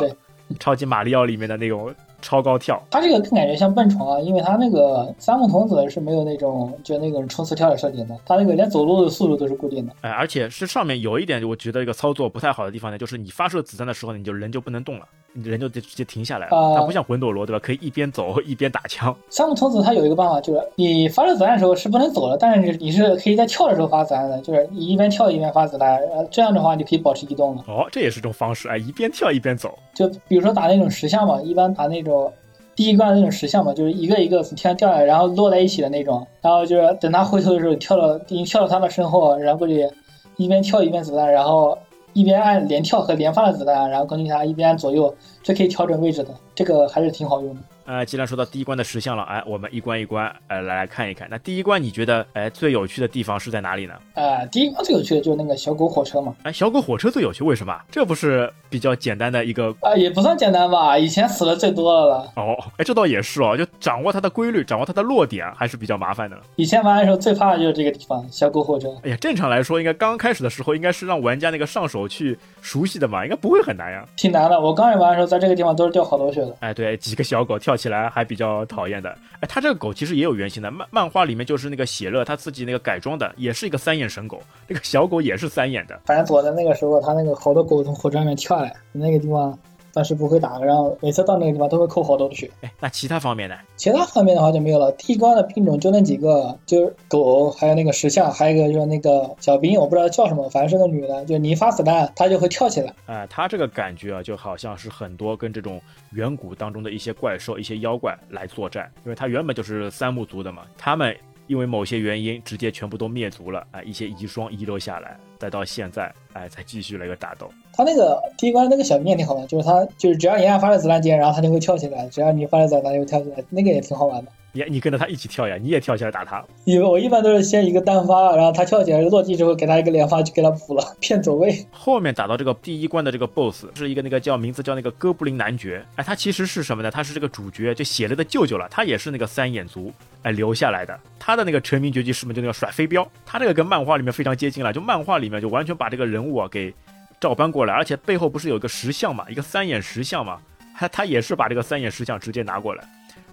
超级马里奥里面的那种。超高跳，它这个更感觉像蹦床啊，因为它那个三木童子是没有那种就那种冲刺跳的设定的，它那个连走路的速度都是固定的。哎，而且是上面有一点，我觉得一个操作不太好的地方呢，就是你发射子弹的时候，你就人就不能动了，你人就得直接停下来了。它不像魂斗罗，对吧？可以一边走一边打枪。三木童子它有一个办法，就是你发射子弹的时候是不能走的，但是你是可以在跳的时候发子弹的，就是你一边跳一边发子弹，呃，这样的话你可以保持移动了。哦，这也是种方式，哎，一边跳一边走。就比如说打那种石像嘛，一般打那种。第一关的那种石像嘛，就是一个一个从天上掉下来，然后落在一起的那种。然后就是等他回头的时候，跳到已经跳到他的身后，然后过去一边跳一边子弹，然后一边按连跳和连发的子弹，然后根据他一边按左右，这可以调整位置的。这个还是挺好用的。呃，既然说到第一关的石像了，哎，我们一关一关，呃，来来看一看。那第一关你觉得，哎，最有趣的地方是在哪里呢？呃，第一关最有趣的就是那个小狗火车嘛。哎，小狗火车最有趣，为什么？这不是比较简单的一个啊，也不算简单吧？以前死的最多的了。哦，哎，这倒也是哦，就掌握它的规律，掌握它的落点，还是比较麻烦的。以前玩的时候最怕的就是这个地方，小狗火车。哎呀，正常来说，应该刚开始的时候，应该是让玩家那个上手去熟悉的嘛，应该不会很难呀。挺难的，我刚开始玩的时候，在这个地方都是掉好多血的。哎，对，几个小狗跳起来还比较。讨厌的，哎，它这个狗其实也有原型的，漫漫画里面就是那个写乐他自己那个改装的，也是一个三眼神狗，那个小狗也是三眼的。反正躲在那个时候，他那个好多狗从火车上面跳下来，那个地方。但是不会打，然后每次到那个地方都会扣好多的血。哎，那其他方面呢？其他方面的话就没有了。第一关的兵种就那几个，就是狗，还有那个石像，还有一个就是那个小兵，我不知道叫什么，反正是个女的，就你一发子弹，她就会跳起来。哎，她这个感觉啊，就好像是很多跟这种远古当中的一些怪兽、一些妖怪来作战，因为它原本就是三目族的嘛，他们。因为某些原因，直接全部都灭族了啊！一些遗孀遗留下来，再到现在，哎，才继续了一个打斗。他那个第一关那个小面挺好玩，就是他就是只要你按发射子弹键，然后他就会跳起来；只要你发射子弹，就跳起来，那个也挺好玩的。你你跟着他一起跳呀，你也跳起来打他。因为我一般都是先一个单发，然后他跳起来落地之后，给他一个连发就给他补了，骗走位。后面打到这个第一关的这个 BOSS 是一个那个叫名字叫那个哥布林男爵，哎，他其实是什么呢？他是这个主角就写了的舅舅了，他也是那个三眼族哎留下来的。他的那个成名绝技是什么？就那个甩飞镖。他这个跟漫画里面非常接近了，就漫画里面就完全把这个人物啊给照搬过来，而且背后不是有一个石像嘛，一个三眼石像嘛，他他也是把这个三眼石像直接拿过来，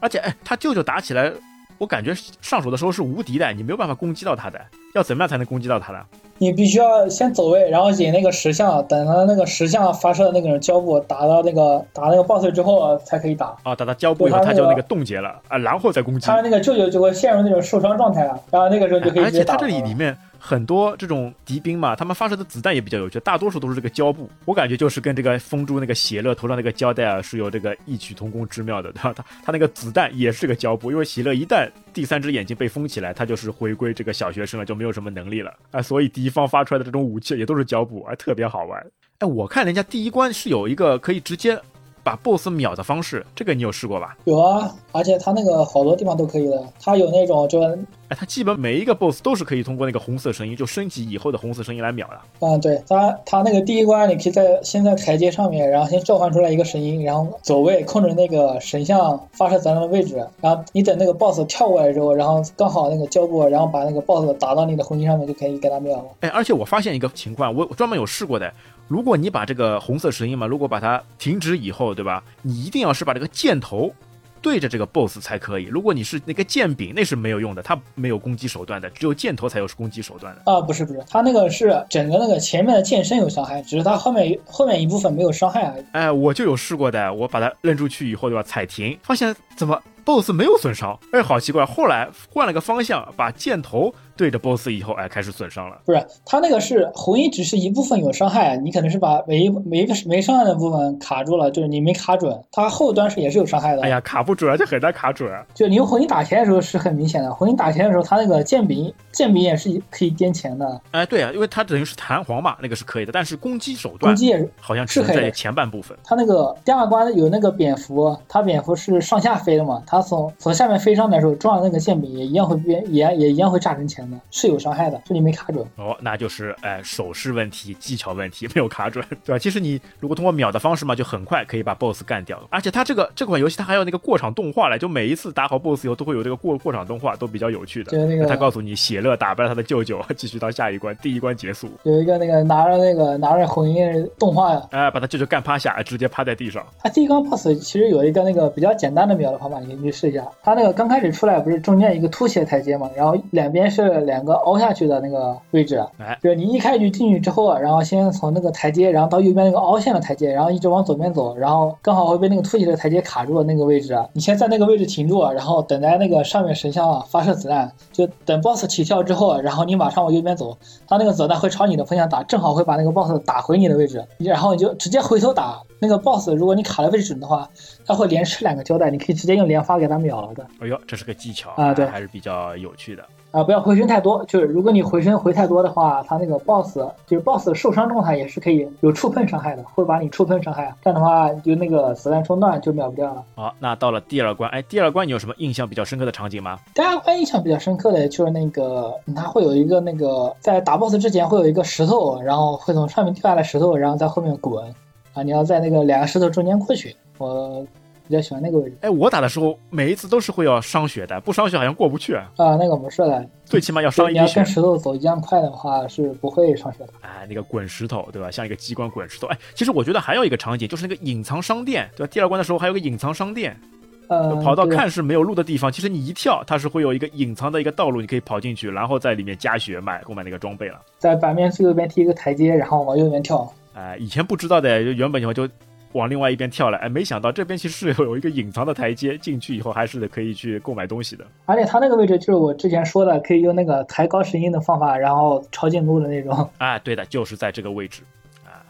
而且哎，他舅舅打起来。我感觉上手的时候是无敌的，你没有办法攻击到他的。要怎么样才能攻击到他呢？你必须要先走位，然后引那个石像，等他那个石像发射的那个胶布打到那个打那个 boss 之后才可以打。啊，打到胶布以后他就那个冻结了啊，然后再攻击。他那个舅舅就会陷入那种受伤状态了，然后那个时候就可以而且他这里里面。很多这种敌兵嘛，他们发射的子弹也比较有趣，大多数都是这个胶布，我感觉就是跟这个风珠那个喜乐头上那个胶带啊是有这个异曲同工之妙的，对吧？他他那个子弹也是个胶布，因为喜乐一旦第三只眼睛被封起来，他就是回归这个小学生了，就没有什么能力了啊，所以敌方发出来的这种武器也都是胶布，还特别好玩。哎，我看人家第一关是有一个可以直接。把 BOSS 秒的方式，这个你有试过吧？有啊，而且他那个好多地方都可以的。他有那种就，哎，他基本每一个 BOSS 都是可以通过那个红色声音，就升级以后的红色声音来秒的。嗯，对，他他那个第一关，你可以在先在台阶上面，然后先召唤出来一个神音，然后走位控制那个神像发射子弹的位置，然后你等那个 BOSS 跳过来之后，然后刚好那个胶布，然后把那个 BOSS 打到你的红心上面，就可以给他秒了。哎，而且我发现一个情况，我专门有试过的。如果你把这个红色石英嘛，如果把它停止以后，对吧？你一定要是把这个箭头对着这个 BOSS 才可以。如果你是那个剑柄，那是没有用的，它没有攻击手段的，只有箭头才有攻击手段的。啊，不是不是，它那个是整个那个前面的剑身有伤害，只是它后面后面一部分没有伤害而已。哎，我就有试过的，我把它扔出去以后，对吧？踩停，发现怎么 BOSS 没有损伤？哎，好奇怪。后来换了个方向，把箭头。对着 BOSS 以后，哎，开始损伤了。不是，他那个是红衣，只是一部分有伤害，你可能是把每一每一个没伤害的部分卡住了，就是你没卡准。它后端是也是有伤害的。哎呀，卡不准，就很难卡准。就你用红衣打钱的时候是很明显的，红衣打钱的时候，它那个剑柄剑柄也是可以颠钱的。哎，对啊，因为它等于是弹簧嘛，那个是可以的，但是攻击手段攻击好像只在前半部分。它那个第二关有那个蝙蝠，它蝙蝠是上下飞的嘛，它从从下面飞上来的时候撞那个剑柄也一样会变，也也一样会炸成钱的，是有伤害。这里没卡准哦，那就是哎手势问题、技巧问题没有卡准，对吧？其实你如果通过秒的方式嘛，就很快可以把 BOSS 干掉。而且它这个这款游戏它还有那个过场动画来，就每一次打好 BOSS 以后都会有这个过过场动画，都比较有趣的。就是那个他告诉你，喜乐打败了他的舅舅，继续到下一关，第一关结束。有一个那个拿着那个拿着红衣动画呀，哎，把他舅舅干趴下，直接趴在地上。他第一关 BOSS 其实有一个那个比较简单的秒的方法，你可以去试一下。他那个刚开始出来不是中间一个凸起的台阶嘛，然后两边是两个凹下去的那个。位置，哎，就是你一开局进去之后，然后先从那个台阶，然后到右边那个凹陷的台阶，然后一直往左边走，然后刚好会被那个凸起的台阶卡住的那个位置，你先在那个位置停住，然后等待那个上面神像发射子弹，就等 boss 起跳之后，然后你马上往右边走，他那个子弹会朝你的方向打，正好会把那个 boss 打回你的位置，然后你就直接回头打那个 boss，如果你卡的位置准的话，他会连吃两个胶带，你可以直接用连发给他秒了的。哎呦，这是个技巧啊，对，还是比较有趣的。啊，不要回身太多，就是如果你回身回太多的话，他那个 boss 就是 boss 受伤状态也是可以有触碰伤害的，会把你触碰伤害，这样的话就那个子弹冲断就秒不掉了。好，那到了第二关，哎，第二关你有什么印象比较深刻的场景吗？第二关印象比较深刻的就是那个，它会有一个那个在打 boss 之前会有一个石头，然后会从上面掉下来石头，然后在后面滚，啊，你要在那个两个石头中间过去，我。比较喜欢那个位置。哎，我打的时候每一次都是会要伤血的，不伤血好像过不去啊。啊，那个不是的，最起码要伤一血。你要跟石头走一样快的话，是不会伤血的。哎，那个滚石头，对吧？像一个机关滚石头。哎，其实我觉得还有一个场景，就是那个隐藏商店，对吧？第二关的时候还有个隐藏商店，呃，跑到看似没有路的地方，其实你一跳，它是会有一个隐藏的一个道路，你可以跑进去，然后在里面加血买购买那个装备了。在版面最右边踢一个台阶，然后往右边跳。哎，以前不知道的，就原本以后就。往另外一边跳了。哎，没想到这边其实是有一个隐藏的台阶，进去以后还是可以去购买东西的。而且它那个位置就是我之前说的，可以用那个抬高声音的方法，然后抄近路的那种。啊，对的，就是在这个位置。啊，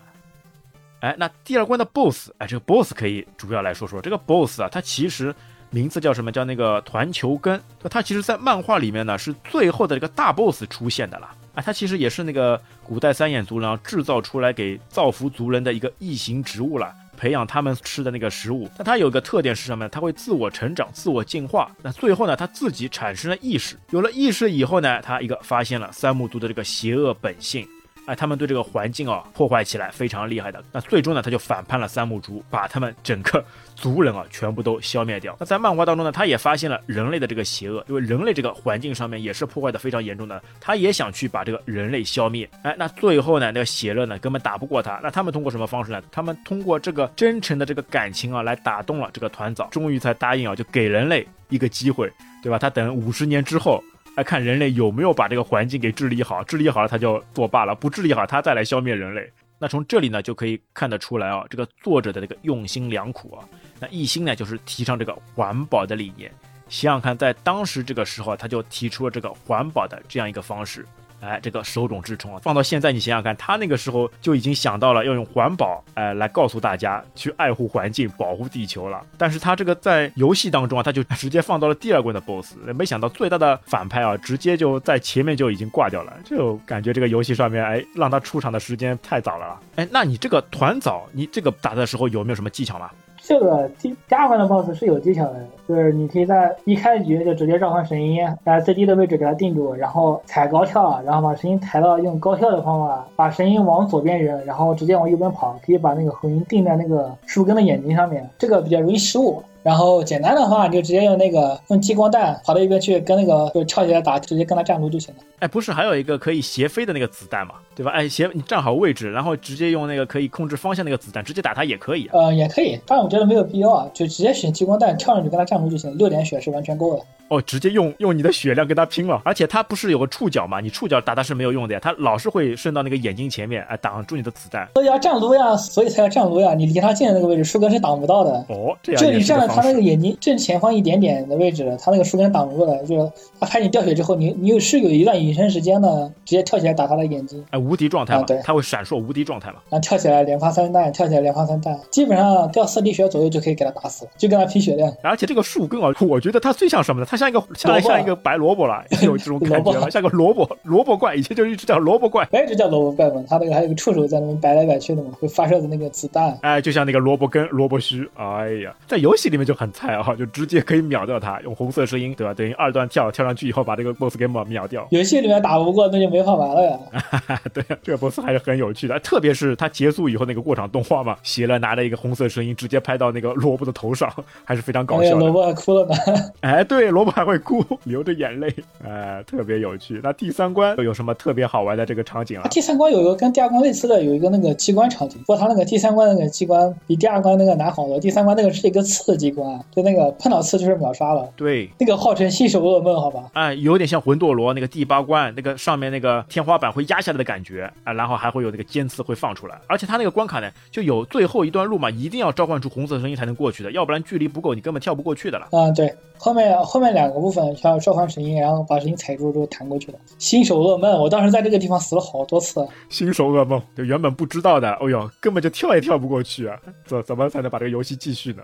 哎，那第二关的 BOSS，哎，这个 BOSS 可以主要来说说。这个 BOSS 啊，它其实名字叫什么？叫那个团球根。它其实，在漫画里面呢，是最后的这个大 BOSS 出现的了。啊，它其实也是那个古代三眼族人制造出来给造福族人的一个异形植物了，培养他们吃的那个食物。但它有个特点是什么呢？它会自我成长、自我进化。那最后呢，它自己产生了意识。有了意识以后呢，它一个发现了三目族的这个邪恶本性。哎，他们对这个环境啊破坏起来非常厉害的。那最终呢，他就反叛了三木族，把他们整个族人啊全部都消灭掉。那在漫画当中呢，他也发现了人类的这个邪恶，因为人类这个环境上面也是破坏的非常严重的，他也想去把这个人类消灭。哎，那最后呢，那个邪恶呢根本打不过他。那他们通过什么方式呢？他们通过这个真诚的这个感情啊，来打动了这个团长，终于才答应啊，就给人类一个机会，对吧？他等五十年之后。来看人类有没有把这个环境给治理好，治理好了他就作罢了，不治理好他再来消灭人类。那从这里呢就可以看得出来啊，这个作者的这个用心良苦啊。那一心呢就是提倡这个环保的理念，想想看，在当时这个时候他就提出了这个环保的这样一个方式。哎，这个手冢治虫啊，放到现在你想想看，他那个时候就已经想到了要用环保，哎，来告诉大家去爱护环境、保护地球了。但是他这个在游戏当中啊，他就 直接放到了第二关的 BOSS，没想到最大的反派啊，直接就在前面就已经挂掉了，就感觉这个游戏上面，哎，让他出场的时间太早了。哎，那你这个团早，你这个打的时候有没有什么技巧吗？这个第第二关的 BOSS 是有技巧的，就是你可以在一开局就直接召唤神鹰，在最低的位置给它定住，然后踩高跳，然后把神鹰抬到用高跳的方法，把神鹰往左边扔，然后直接往右边跑，可以把那个红鹰定在那个树根的眼睛上面，这个比较容易失误。然后简单的话，你就直接用那个用激光弹跑到一边去，跟那个就跳起来打，直接跟他站撸就行了。哎，不是还有一个可以斜飞的那个子弹吗？对吧？哎，斜你站好位置，然后直接用那个可以控制方向那个子弹直接打他也可以。呃，也可以，但是我觉得没有必要啊，就直接选激光弹跳上去跟他站撸就行，六点血是完全够的。哦，直接用用你的血量跟他拼了，而且他不是有个触角吗？你触角打他是没有用的呀，他老是会伸到那个眼睛前面，哎，挡住你的子弹。所以要站撸呀，所以才要站撸呀，你离他近的那个位置，树根是挡不到的。哦，这样就你站在他那个眼睛正前方一点点的位置，他那个树根挡住了，就是他拍你掉血之后，你你有是有一段隐身时间的，直接跳起来打他的眼睛。哎，无敌状态嘛，对，他会闪烁无敌状态嘛。然后跳起来连发三弹，跳起来连发三弹，基本上掉四滴血左右就可以给他打死，就跟他拼血量。而且这个树根啊，我觉得它最像什么呢？它像一个像像。一个白萝卜了，有这种 感觉了，像个萝卜萝卜怪，以前就一直叫萝卜怪，一直叫萝卜怪嘛。它那个还有个触手在那边摆来摆去的嘛，会发射的那个子弹，哎，就像那个萝卜根、萝卜须。哎呀，在游戏里面就很菜啊，就直接可以秒掉他，用红色声音，对吧？等于二段跳跳上去以后，把这个 boss 给秒秒掉。游戏里面打不过，那就没法玩了呀。对，这个 boss 还是很有趣的，特别是他结束以后那个过场动画嘛，写了拿着一个红色声音，直接拍到那个萝卜的头上，还是非常搞笑。萝卜还哭了呢。哎，对，萝卜还会哭，流着眼泪。哎，特别有趣。那第三关有什么特别好玩的这个场景啊？第三关有一个跟第二关类似的，有一个那个机关场景。不过它那个第三关那个机关比第二关那个难好多。第三关那个是一个刺机关，就那个碰到刺就是秒杀了。对，那个号称新手噩梦，好吧？哎，有点像魂斗罗那个第八关那个上面那个天花板会压下来的感觉啊，然后还会有那个尖刺会放出来。而且它那个关卡呢，就有最后一段路嘛，一定要召唤出红色声音才能过去的，要不然距离不够，你根本跳不过去的了。啊，对，后面后面两个部分需要召唤神音，然后把声音踩住之后弹过去的。新手噩梦，我当时在这个地方死了好多次。新手噩梦，就原本不知道的，哦呦，根本就跳也跳不过去啊！怎怎么才能把这个游戏继续呢？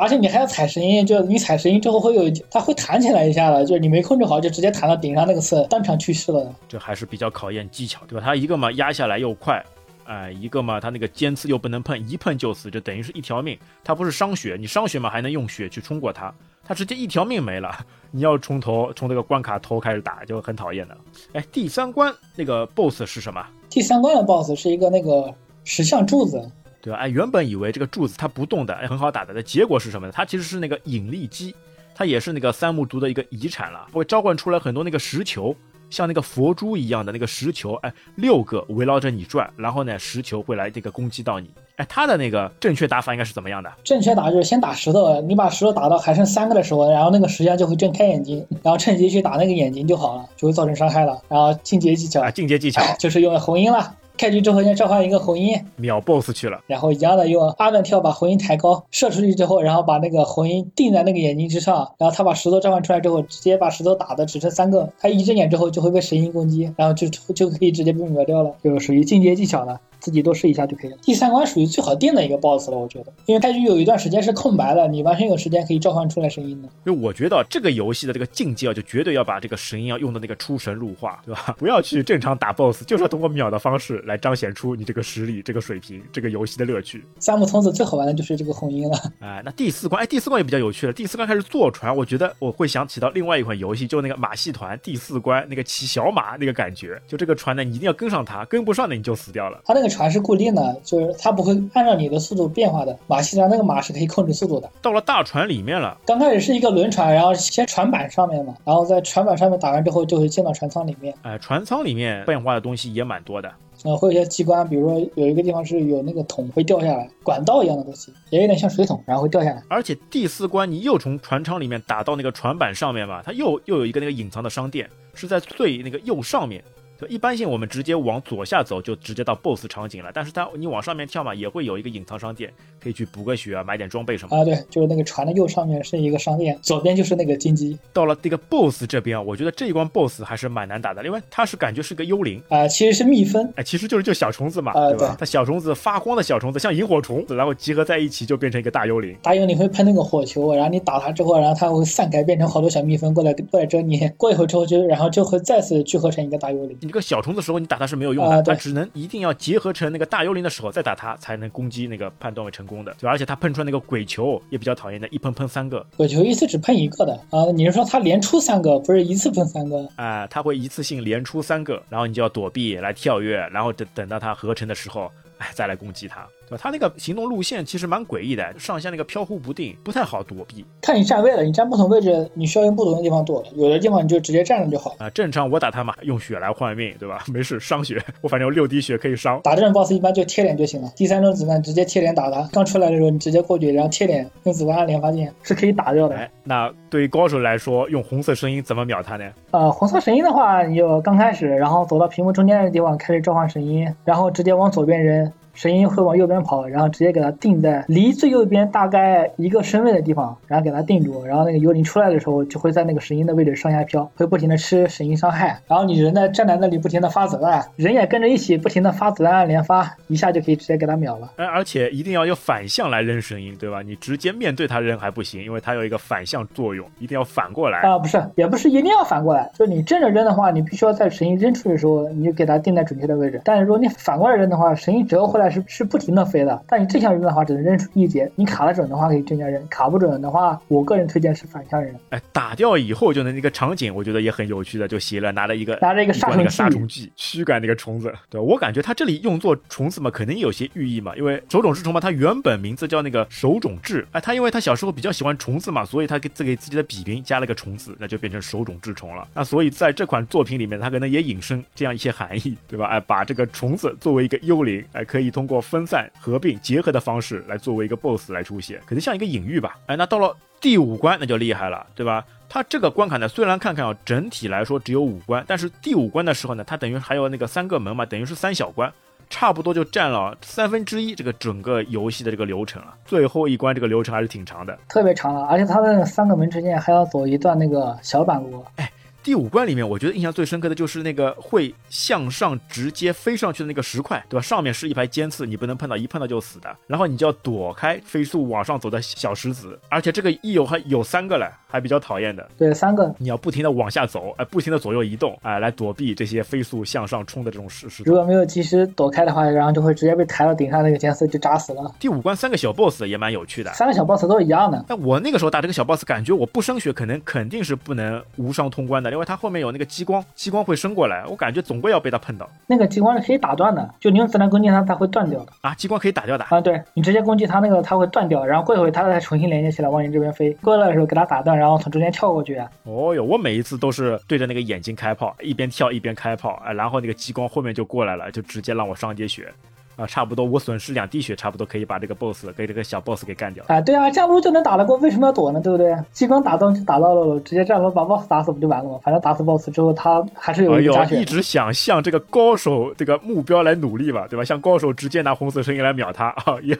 而且你还要踩神音，就你踩神音之后会有，它会弹起来一下的，就是你没控制好就直接弹到顶上那个刺，当场去世了。这还是比较考验技巧，对吧？它一个嘛压下来又快，哎，一个嘛它那个尖刺又不能碰，一碰就死，就等于是一条命。它不是伤血，你伤血嘛还能用血去冲过它。它直接一条命没了，你要从头从这个关卡头开始打就很讨厌的。哎，第三关那个 BOSS 是什么？第三关的 BOSS 是一个那个石像柱子，对吧？哎，原本以为这个柱子它不动的，哎，很好打的。的结果是什么呢？它其实是那个引力机，它也是那个三木族的一个遗产了，会召唤出来很多那个石球。像那个佛珠一样的那个石球，哎，六个围绕着你转，然后呢，石球会来这个攻击到你。哎，他的那个正确打法应该是怎么样的？正确打就是先打石头，你把石头打到还剩三个的时候，然后那个石像就会睁开眼睛，然后趁机去打那个眼睛就好了，就会造成伤害了。然后进阶技巧啊，进阶技巧 就是用红鹰了。开局之后先召唤一个红音，秒 BOSS 去了。然后一样的用阿顿跳把红音抬高，射出去之后，然后把那个红音定在那个眼睛之上，然后他把石头召唤出来之后，直接把石头打的只剩三个，他一睁眼之后就会被神鹰攻击，然后就就可以直接被秒掉了，就属于进阶技巧了。自己多试一下就可以了。第三关属于最好定的一个 BOSS 了，我觉得，因为开局有一段时间是空白的，你完全有时间可以召唤出来声音的。因为我觉得这个游戏的这个境界啊，就绝对要把这个神鹰要用的那个出神入化，对吧？不要去正常打 BOSS，就是要通过秒的方式来彰显出你这个实力、这个水平、这个游戏的乐趣。三木童子最好玩的就是这个红鹰了。哎，那第四关，哎，第四关也比较有趣了。第四关开始坐船，我觉得我会想起到另外一款游戏，就那个马戏团第四关那个骑小马那个感觉。就这个船呢，你一定要跟上它，跟不上呢你就死掉了。它那个船是固定的。就是它不会按照你的速度变化的，马戏团那个马是可以控制速度的。到了大船里面了，刚开始是一个轮船，然后先船板上面嘛，然后在船板上面打完之后就会进到船舱里面。哎，船舱里面变化的东西也蛮多的。呃，会有些机关，比如说有一个地方是有那个桶会掉下来，管道一样的东西，也有点像水桶，然后会掉下来。而且第四关你又从船舱里面打到那个船板上面嘛，它又又有一个那个隐藏的商店，是在最那个右上面。就一般性，我们直接往左下走，就直接到 BOSS 场景了。但是它你往上面跳嘛，也会有一个隐藏商店，可以去补个血啊，买点装备什么啊。对，就是那个船的右上面是一个商店，左边就是那个金鸡。到了这个 BOSS 这边啊，我觉得这一关 BOSS 还是蛮难打的，因为它是感觉是个幽灵啊，其实是蜜蜂，哎，其实就是就小虫子嘛，对吧？它小虫子发光的小虫子，像萤火虫，然后集合在一起就变成一个大幽灵。大幽灵会喷那个火球，然后你打它之后，然后它会散开变成好多小蜜蜂过来过来蛰你。过一会儿之后就然后就会再次聚合成一个大幽灵。个小虫子时候。你打它是没有用的，它只能一定要结合成那个大幽灵的时候再打它，才能攻击那个判断为成功的。对，而且它喷出来那个鬼球也比较讨厌的，一喷喷三个。鬼球一次只喷一个的啊？你是说它连出三个，不是一次喷三个？啊，它会一次性连出三个，然后你就要躲避来跳跃，然后等等到它合成的时候，哎，再来攻击它。对吧？他那个行动路线其实蛮诡异的，上下那个飘忽不定，不太好躲避。看你站位了，你站不同位置，你需要用不同的地方躲。有的地方你就直接站着就好。啊，正常我打他嘛，用血来换命，对吧？没事，伤血，我反正有六滴血可以伤。打这种 boss 一般就贴脸就行了。第三种子弹直接贴脸打他，刚出来的时候你直接过去，然后贴脸用子弹按连发键是可以打掉的。哎，那对于高手来说，用红色声音怎么秒他呢？呃，红色声音的话，你就刚开始，然后走到屏幕中间的地方开始召唤声音，然后直接往左边扔。声音会往右边跑，然后直接给它定在离最右边大概一个身位的地方，然后给它定住，然后那个幽灵出来的时候就会在那个神鹰的位置上下飘，会不停的吃神鹰伤害，然后你人在站在那里不停的发子弹，人也跟着一起不停的发子弹连发，一下就可以直接给它秒了。而而且一定要有反向来扔神鹰，对吧？你直接面对它扔还不行，因为它有一个反向作用，一定要反过来啊，不是，也不是一定要反过来，就你正着扔的话，你必须要在神鹰扔出去的时候，你就给它定在准确的位置。但是如果你反过来扔的话，声音折回来是是不停的。飞的，但你正向扔的话，只能扔出一节。你卡得准的话，可以正向扔；卡不准的话，我个人推荐是反向扔。哎，打掉以后就能那个场景，我觉得也很有趣的，就写了拿了一个拿着一个杀虫杀虫剂驱赶那个虫子。对我感觉他这里用作虫子嘛，肯定有些寓意嘛。因为手冢治虫嘛，他原本名字叫那个手冢治，哎，他因为他小时候比较喜欢虫子嘛，所以他给自给自己的笔名加了个虫子，那就变成手冢治虫了。那所以在这款作品里面，他可能也引申这样一些含义，对吧？哎，把这个虫子作为一个幽灵，哎，可以通过分散、合并、结合。的方式来作为一个 BOSS 来出现，可能像一个隐喻吧。哎，那到了第五关那就厉害了，对吧？它这个关卡呢，虽然看看啊，整体来说只有五关，但是第五关的时候呢，它等于还有那个三个门嘛，等于是三小关，差不多就占了三分之一这个整个游戏的这个流程了。最后一关这个流程还是挺长的，特别长了，而且它的三个门之间还要走一段那个小板路。哎。第五关里面，我觉得印象最深刻的就是那个会向上直接飞上去的那个石块，对吧？上面是一排尖刺，你不能碰到，一碰到就死的。然后你就要躲开飞速往上走的小石子，而且这个一有还有三个了，还比较讨厌的。对，三个，你要不停的往下走，哎，不停的左右移动，哎，来躲避这些飞速向上冲的这种石石。如果没有及时躲开的话，然后就会直接被抬到顶上那个尖刺就扎死了。第五关三个小 boss 也蛮有趣的，三个小 boss 都是一样的。但我那个时候打这个小 boss，感觉我不升血，可能肯定是不能无伤通关的，因为它后面有那个。激光，激光会升过来，我感觉总归要被它碰到。那个激光是可以打断的，就你用子弹攻击它，它会断掉的。啊，激光可以打掉的啊？对你直接攻击它，那个它会断掉，然后过一会它再重新连接起来，往你这边飞。过来的时候给它打断，然后然后从中间跳过去。哦哟，我每一次都是对着那个眼睛开炮，一边跳一边开炮，哎，然后那个激光后面就过来了，就直接让我上一滴血。啊，差不多我损失两滴血，差不多可以把这个 boss 给这个小 boss 给干掉。啊，对啊，站撸就能打得过，为什么要躲呢？对不对？激光打到就打到了，直接站撸把 boss 打死不就完了吗？反正打死 boss 之后，他还是有一个加，血一。直想向这个高手这个目标来努力吧，对吧？向高手直接拿红色声音来秒他啊！哟，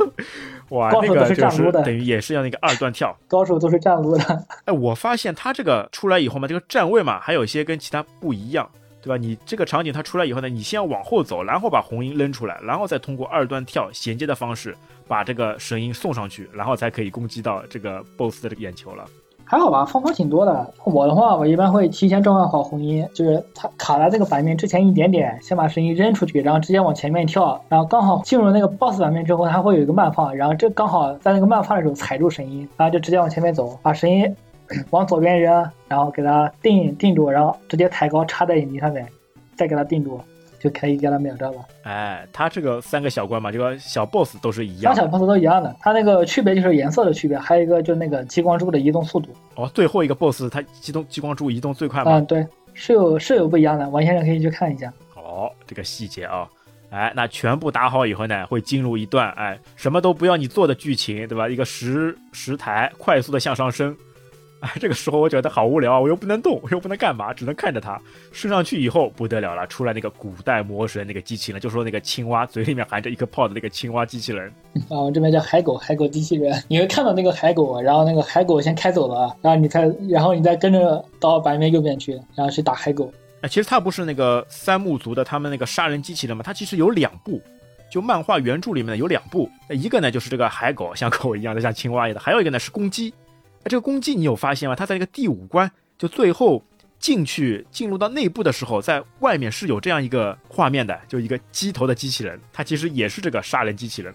哇，那高手都是个就是站撸的等于也是要那个二段跳。高手都是站撸的，哎，我发现他这个出来以后嘛，这个站位嘛，还有一些跟其他不一样，对吧？你这个场景它出来以后呢，你先往后走，然后把红鹰扔出来，然后再通过二段跳衔接的方式把这个神鹰送上去，然后才可以攻击到这个 BOSS 的这个眼球了。还好吧，方法挺多的。我的话，我一般会提前召唤好红衣，就是它卡在这个版面之前一点点，先把神鹰扔出去，然后直接往前面跳，然后刚好进入那个 BOSS 版面之后，它会有一个慢放，然后这刚好在那个慢放的时候踩住神鹰，然后就直接往前面走，把神鹰往左边扔，然后给它定定住，然后直接抬高插在眼睛上面，再给它定住，就可以给它秒掉了。哎，它这个三个小关嘛，这个小 BOSS 都是一样的。三小 BOSS 都一样的，它那个区别就是颜色的区别，还有一个就是那个激光柱的移动速度。哦，最后一个 BOSS 它机动激光柱移动最快嘛。嗯，对，是有是有不一样的，王先生可以去看一下。哦，这个细节啊，哎，那全部打好以后呢，会进入一段哎什么都不要你做的剧情，对吧？一个石石台快速的向上升，哎，这个时候我觉得好无聊啊，我又不能动，我又不能干嘛，只能看着它升上去以后不得了了，出来那个古代魔神那个机器人，就说那个青蛙嘴里面含着一颗炮的那个青蛙机器人，啊，我这边叫海狗，海狗机器人，你会看到那个海狗，然后那个海狗先开走了，然后你才，然后你再跟着到白面右边去，然后去打海狗。哎，其实它不是那个三木族的他们那个杀人机器人嘛，它其实有两部。就漫画原著里面呢有两部，一个呢就是这个海狗像狗一样的像青蛙一样的，还有一个呢是公鸡。哎，这个公鸡你有发现吗？它在那个第五关就最后进去进入到内部的时候，在外面是有这样一个画面的，就一个鸡头的机器人，它其实也是这个杀人机器人。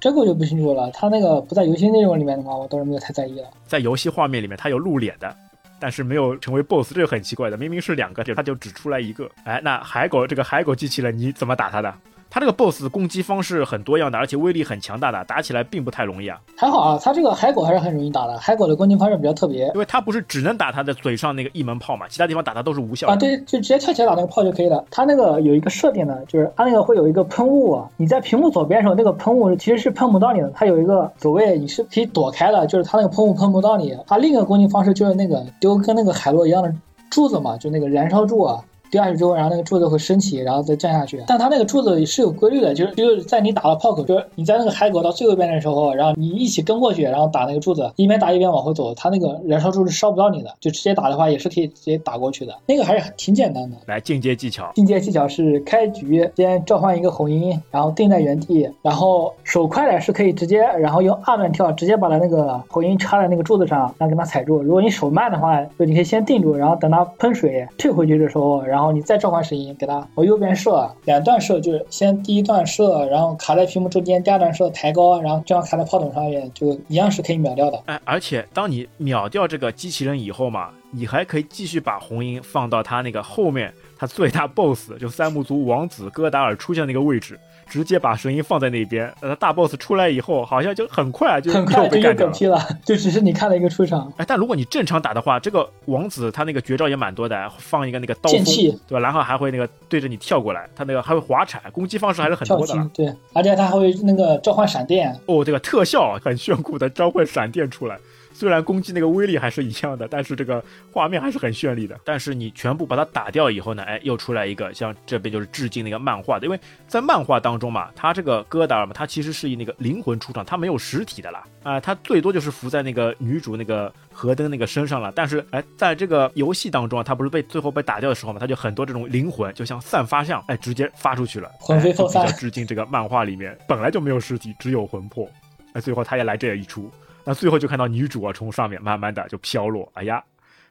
这个我就不清楚了，它那个不在游戏内容里面的话，我倒是没有太在意了。在游戏画面里面它有露脸的，但是没有成为 BOSS，这个很奇怪的。明明是两个，它就只出来一个。哎，那海狗这个海狗机器人你怎么打它的？它这个 BOSS 攻击方式很多样的，而且威力很强大的，打起来并不太容易啊。还好啊，它这个海狗还是很容易打的，海狗的攻击方式比较特别因为它不是只能打它的嘴上那个一门炮嘛，其他地方打它都是无效的。啊，对，就直接跳起来打那个炮就可以了。它那个有一个设定呢，就是它那个会有一个喷雾啊，你在屏幕左边的时候，那个喷雾其实是喷不到你的，它有一个走位你是可以躲开的，就是它那个喷雾喷不到你。它另一个攻击方式就是那个丢跟那个海螺一样的柱子嘛，就那个燃烧柱啊。丢下去之后，然后那个柱子会升起，然后再降下去。但它那个柱子是有规律的，就是就是在你打了炮口，就是你在那个海狗到最右边的时候，然后你一起跟过去，然后打那个柱子，一边打一边往回走，它那个燃烧柱是烧不到你的，就直接打的话也是可以直接打过去的。那个还是挺简单的。来进阶技巧，进阶技巧是开局先召唤一个红鹰，然后定在原地，然后手快点是可以直接，然后用二段跳直接把它那个红鹰插在那个柱子上，然后给它踩住。如果你手慢的话，就你可以先定住，然后等它喷水退回去的时候，然后然后你再召唤神鹰给它往右边射，两段射就是先第一段射，然后卡在屏幕中间，第二段射抬高，然后这样卡在炮筒上面，就一样是可以秒掉的。哎，而且当你秒掉这个机器人以后嘛，你还可以继续把红鹰放到它那个后面，它最大 BOSS 就三木族王子戈达尔出现那个位置，直接把神鹰放在那边。呃，大 BOSS 出来以后，好像就很快啊就很快又被干掉了。就只是你看了一个出场。哎，但如果你正常打的话，这个王子他那个绝招也蛮多的，放一个那个刀锋，剑气对吧？然后还会那个对着你跳过来，他那个还会滑铲，攻击方式还是很多的对，而且他还会那个召唤闪电，哦，这个特效很炫酷的召唤闪电出来，虽然攻击那个威力还是一样的，但是这个画面还是很绚丽的。但是你全部把它打掉以后呢，哎，又出来一个，像这边就是致敬那个漫画的，因为在漫画当中嘛，他这个戈达尔嘛，他其实是以那个灵魂出场，他没有实体的啦，啊、他最多就是浮在那个女主那个河灯那个身上了。但是哎，在这个游戏当中啊，他不是被最后被打掉的时候嘛，他就很多这种灵魂，就像散发像，哎，直接发出去了，魂飞魄散哎比较致敬这个漫画里面本来就没有实体，只有魂魄。那最后他也来这一出，那最后就看到女主啊从上面慢慢的就飘落，哎呀，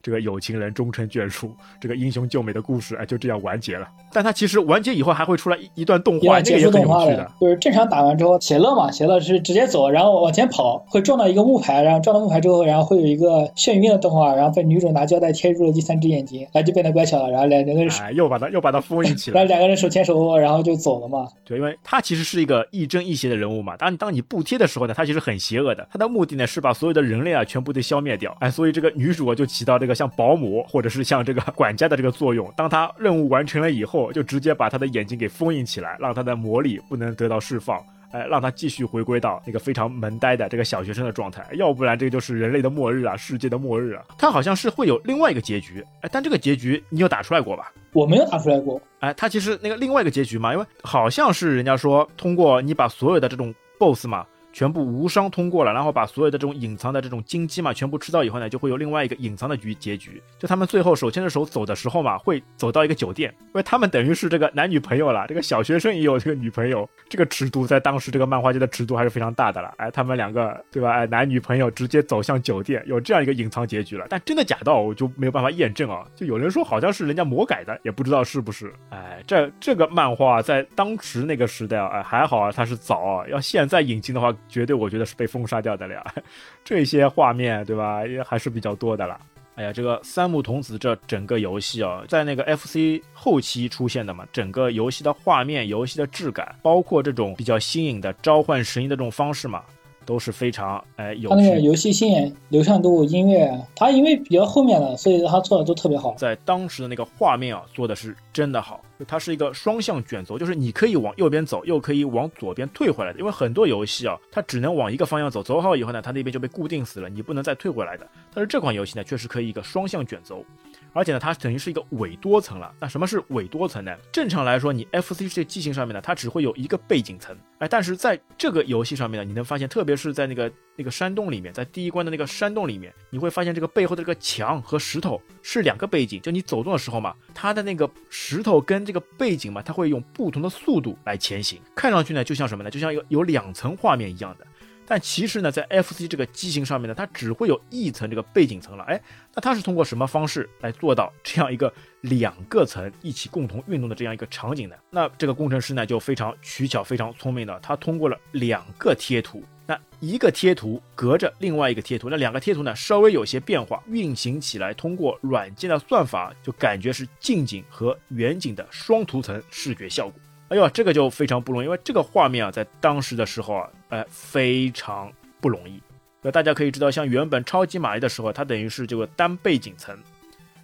这个有情人终成眷属，这个英雄救美的故事哎就这样完结了。但它其实完结以后还会出来一一段动画，一段结那个也很有趣的。，就是正常打完之后，邪乐嘛，邪乐是直接走，然后往前跑，会撞到一个木牌，然后撞到木牌之后，然后会有一个眩晕的动画，然后被女主拿胶带贴住了第三只眼睛，然后就变得乖巧了，然后两个人，哎，又把它又把它封印起 来然后。两个人手牵手，然后就走了嘛。对，因为他其实是一个亦正亦邪的人物嘛。当当你不贴的时候呢，他其实很邪恶的。他的目的呢是把所有的人类啊全部都消灭掉。哎，所以这个女主啊就起到这个个像保姆或者是像这个管家的这个作用。当他任务完成了以后，就直接把他的眼睛给封印起来，让他的魔力不能得到释放。哎，让他继续回归到那个非常萌呆的这个小学生的状态，要不然这个就是人类的末日啊，世界的末日啊。他好像是会有另外一个结局，哎，但这个结局你有打出来过吧？我没有打出来过。哎，他其实那个另外一个结局嘛，因为好像是人家说通过你把所有的这种 BOSS 嘛。全部无伤通过了，然后把所有的这种隐藏的这种金鸡嘛，全部吃到以后呢，就会有另外一个隐藏的局结局。就他们最后手牵着手走的时候嘛，会走到一个酒店，因为他们等于是这个男女朋友了。这个小学生也有这个女朋友，这个尺度在当时这个漫画界的尺度还是非常大的了。哎，他们两个对吧？哎，男女朋友直接走向酒店，有这样一个隐藏结局了。但真的假的，我就没有办法验证啊。就有人说好像是人家魔改的，也不知道是不是。哎，这这个漫画在当时那个时代啊，哎还好啊，它是早啊。要现在引进的话，绝对我觉得是被。封杀掉的了，这些画面对吧，也还是比较多的了。哎呀，这个三木童子这整个游戏啊，在那个 FC 后期出现的嘛，整个游戏的画面、游戏的质感，包括这种比较新颖的召唤神鹰的这种方式嘛。都是非常哎有。他那个游戏性、流畅度、音乐，它因为比较后面了，所以它做的都特别好。在当时的那个画面啊，做的是真的好。它是一个双向卷轴，就是你可以往右边走，又可以往左边退回来的。因为很多游戏啊，它只能往一个方向走，走好以后呢，它那边就被固定死了，你不能再退回来的。但是这款游戏呢，确实可以一个双向卷轴。而且呢，它等于是一个伪多层了。那什么是伪多层呢？正常来说，你 FC 这机型上面呢，它只会有一个背景层。哎，但是在这个游戏上面呢，你能发现，特别是在那个那个山洞里面，在第一关的那个山洞里面，你会发现这个背后的这个墙和石头是两个背景。就你走动的时候嘛，它的那个石头跟这个背景嘛，它会用不同的速度来前行，看上去呢，就像什么呢？就像有有两层画面一样的。但其实呢，在 FC 这个机型上面呢，它只会有一层这个背景层了。哎，那它是通过什么方式来做到这样一个两个层一起共同运动的这样一个场景呢？那这个工程师呢就非常取巧、非常聪明的，他通过了两个贴图，那一个贴图隔着另外一个贴图，那两个贴图呢稍微有些变化，运行起来通过软件的算法，就感觉是近景和远景的双图层视觉效果。哎呦，这个就非常不容易，因为这个画面啊，在当时的时候啊，哎，非常不容易。那大家可以知道，像原本超级玛丽的时候，它等于是这个单背景层，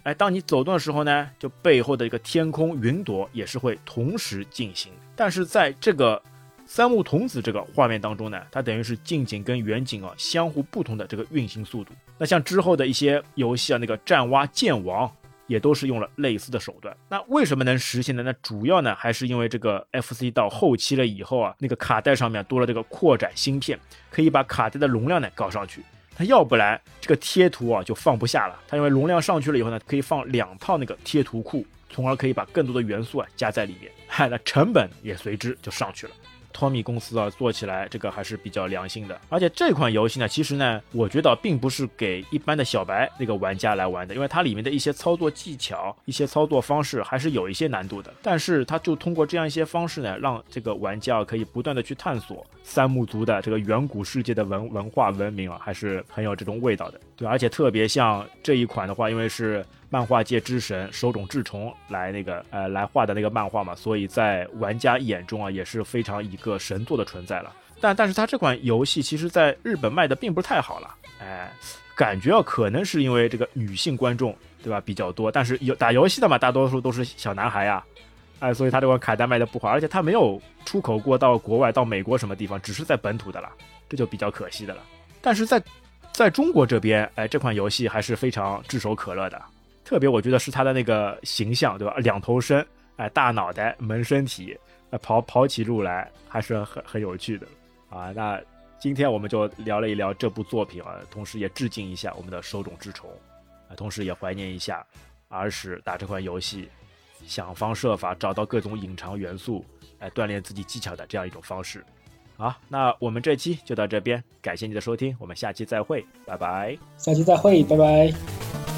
哎，当你走动的时候呢，就背后的一个天空云朵也是会同时进行。但是在这个三木童子这个画面当中呢，它等于是近景跟远景啊相互不同的这个运行速度。那像之后的一些游戏啊，那个战蛙剑王。也都是用了类似的手段。那为什么能实现呢？那主要呢还是因为这个 FC 到后期了以后啊，那个卡带上面多了这个扩展芯片，可以把卡带的容量呢搞上去。它要不然这个贴图啊就放不下了。它因为容量上去了以后呢，可以放两套那个贴图库，从而可以把更多的元素啊加在里面，嗨，那成本也随之就上去了。托米公司啊，做起来这个还是比较良心的。而且这款游戏呢，其实呢，我觉得并不是给一般的小白那个玩家来玩的，因为它里面的一些操作技巧、一些操作方式还是有一些难度的。但是它就通过这样一些方式呢，让这个玩家可以不断的去探索三木族的这个远古世界的文文化文明啊，还是很有这种味道的。对，而且特别像这一款的话，因为是。漫画界之神手冢治虫来那个呃来画的那个漫画嘛，所以在玩家眼中啊也是非常一个神作的存在了。但但是他这款游戏其实在日本卖的并不是太好了，哎，感觉啊可能是因为这个女性观众对吧比较多，但是有打游戏的嘛大多数都是小男孩呀，哎，所以他这款卡带卖的不好，而且他没有出口过到国外到美国什么地方，只是在本土的了，这就比较可惜的了。但是在在中国这边，哎，这款游戏还是非常炙手可热的。特别我觉得是他的那个形象，对吧？两头身，哎，大脑袋，萌身体，跑跑起路来还是很很有趣的啊。那今天我们就聊了一聊这部作品啊，同时也致敬一下我们的手冢治虫啊，同时也怀念一下儿时打这款游戏，想方设法找到各种隐藏元素，来锻炼自己技巧的这样一种方式。好，那我们这期就到这边，感谢你的收听，我们下期再会，拜拜。下期再会，拜拜。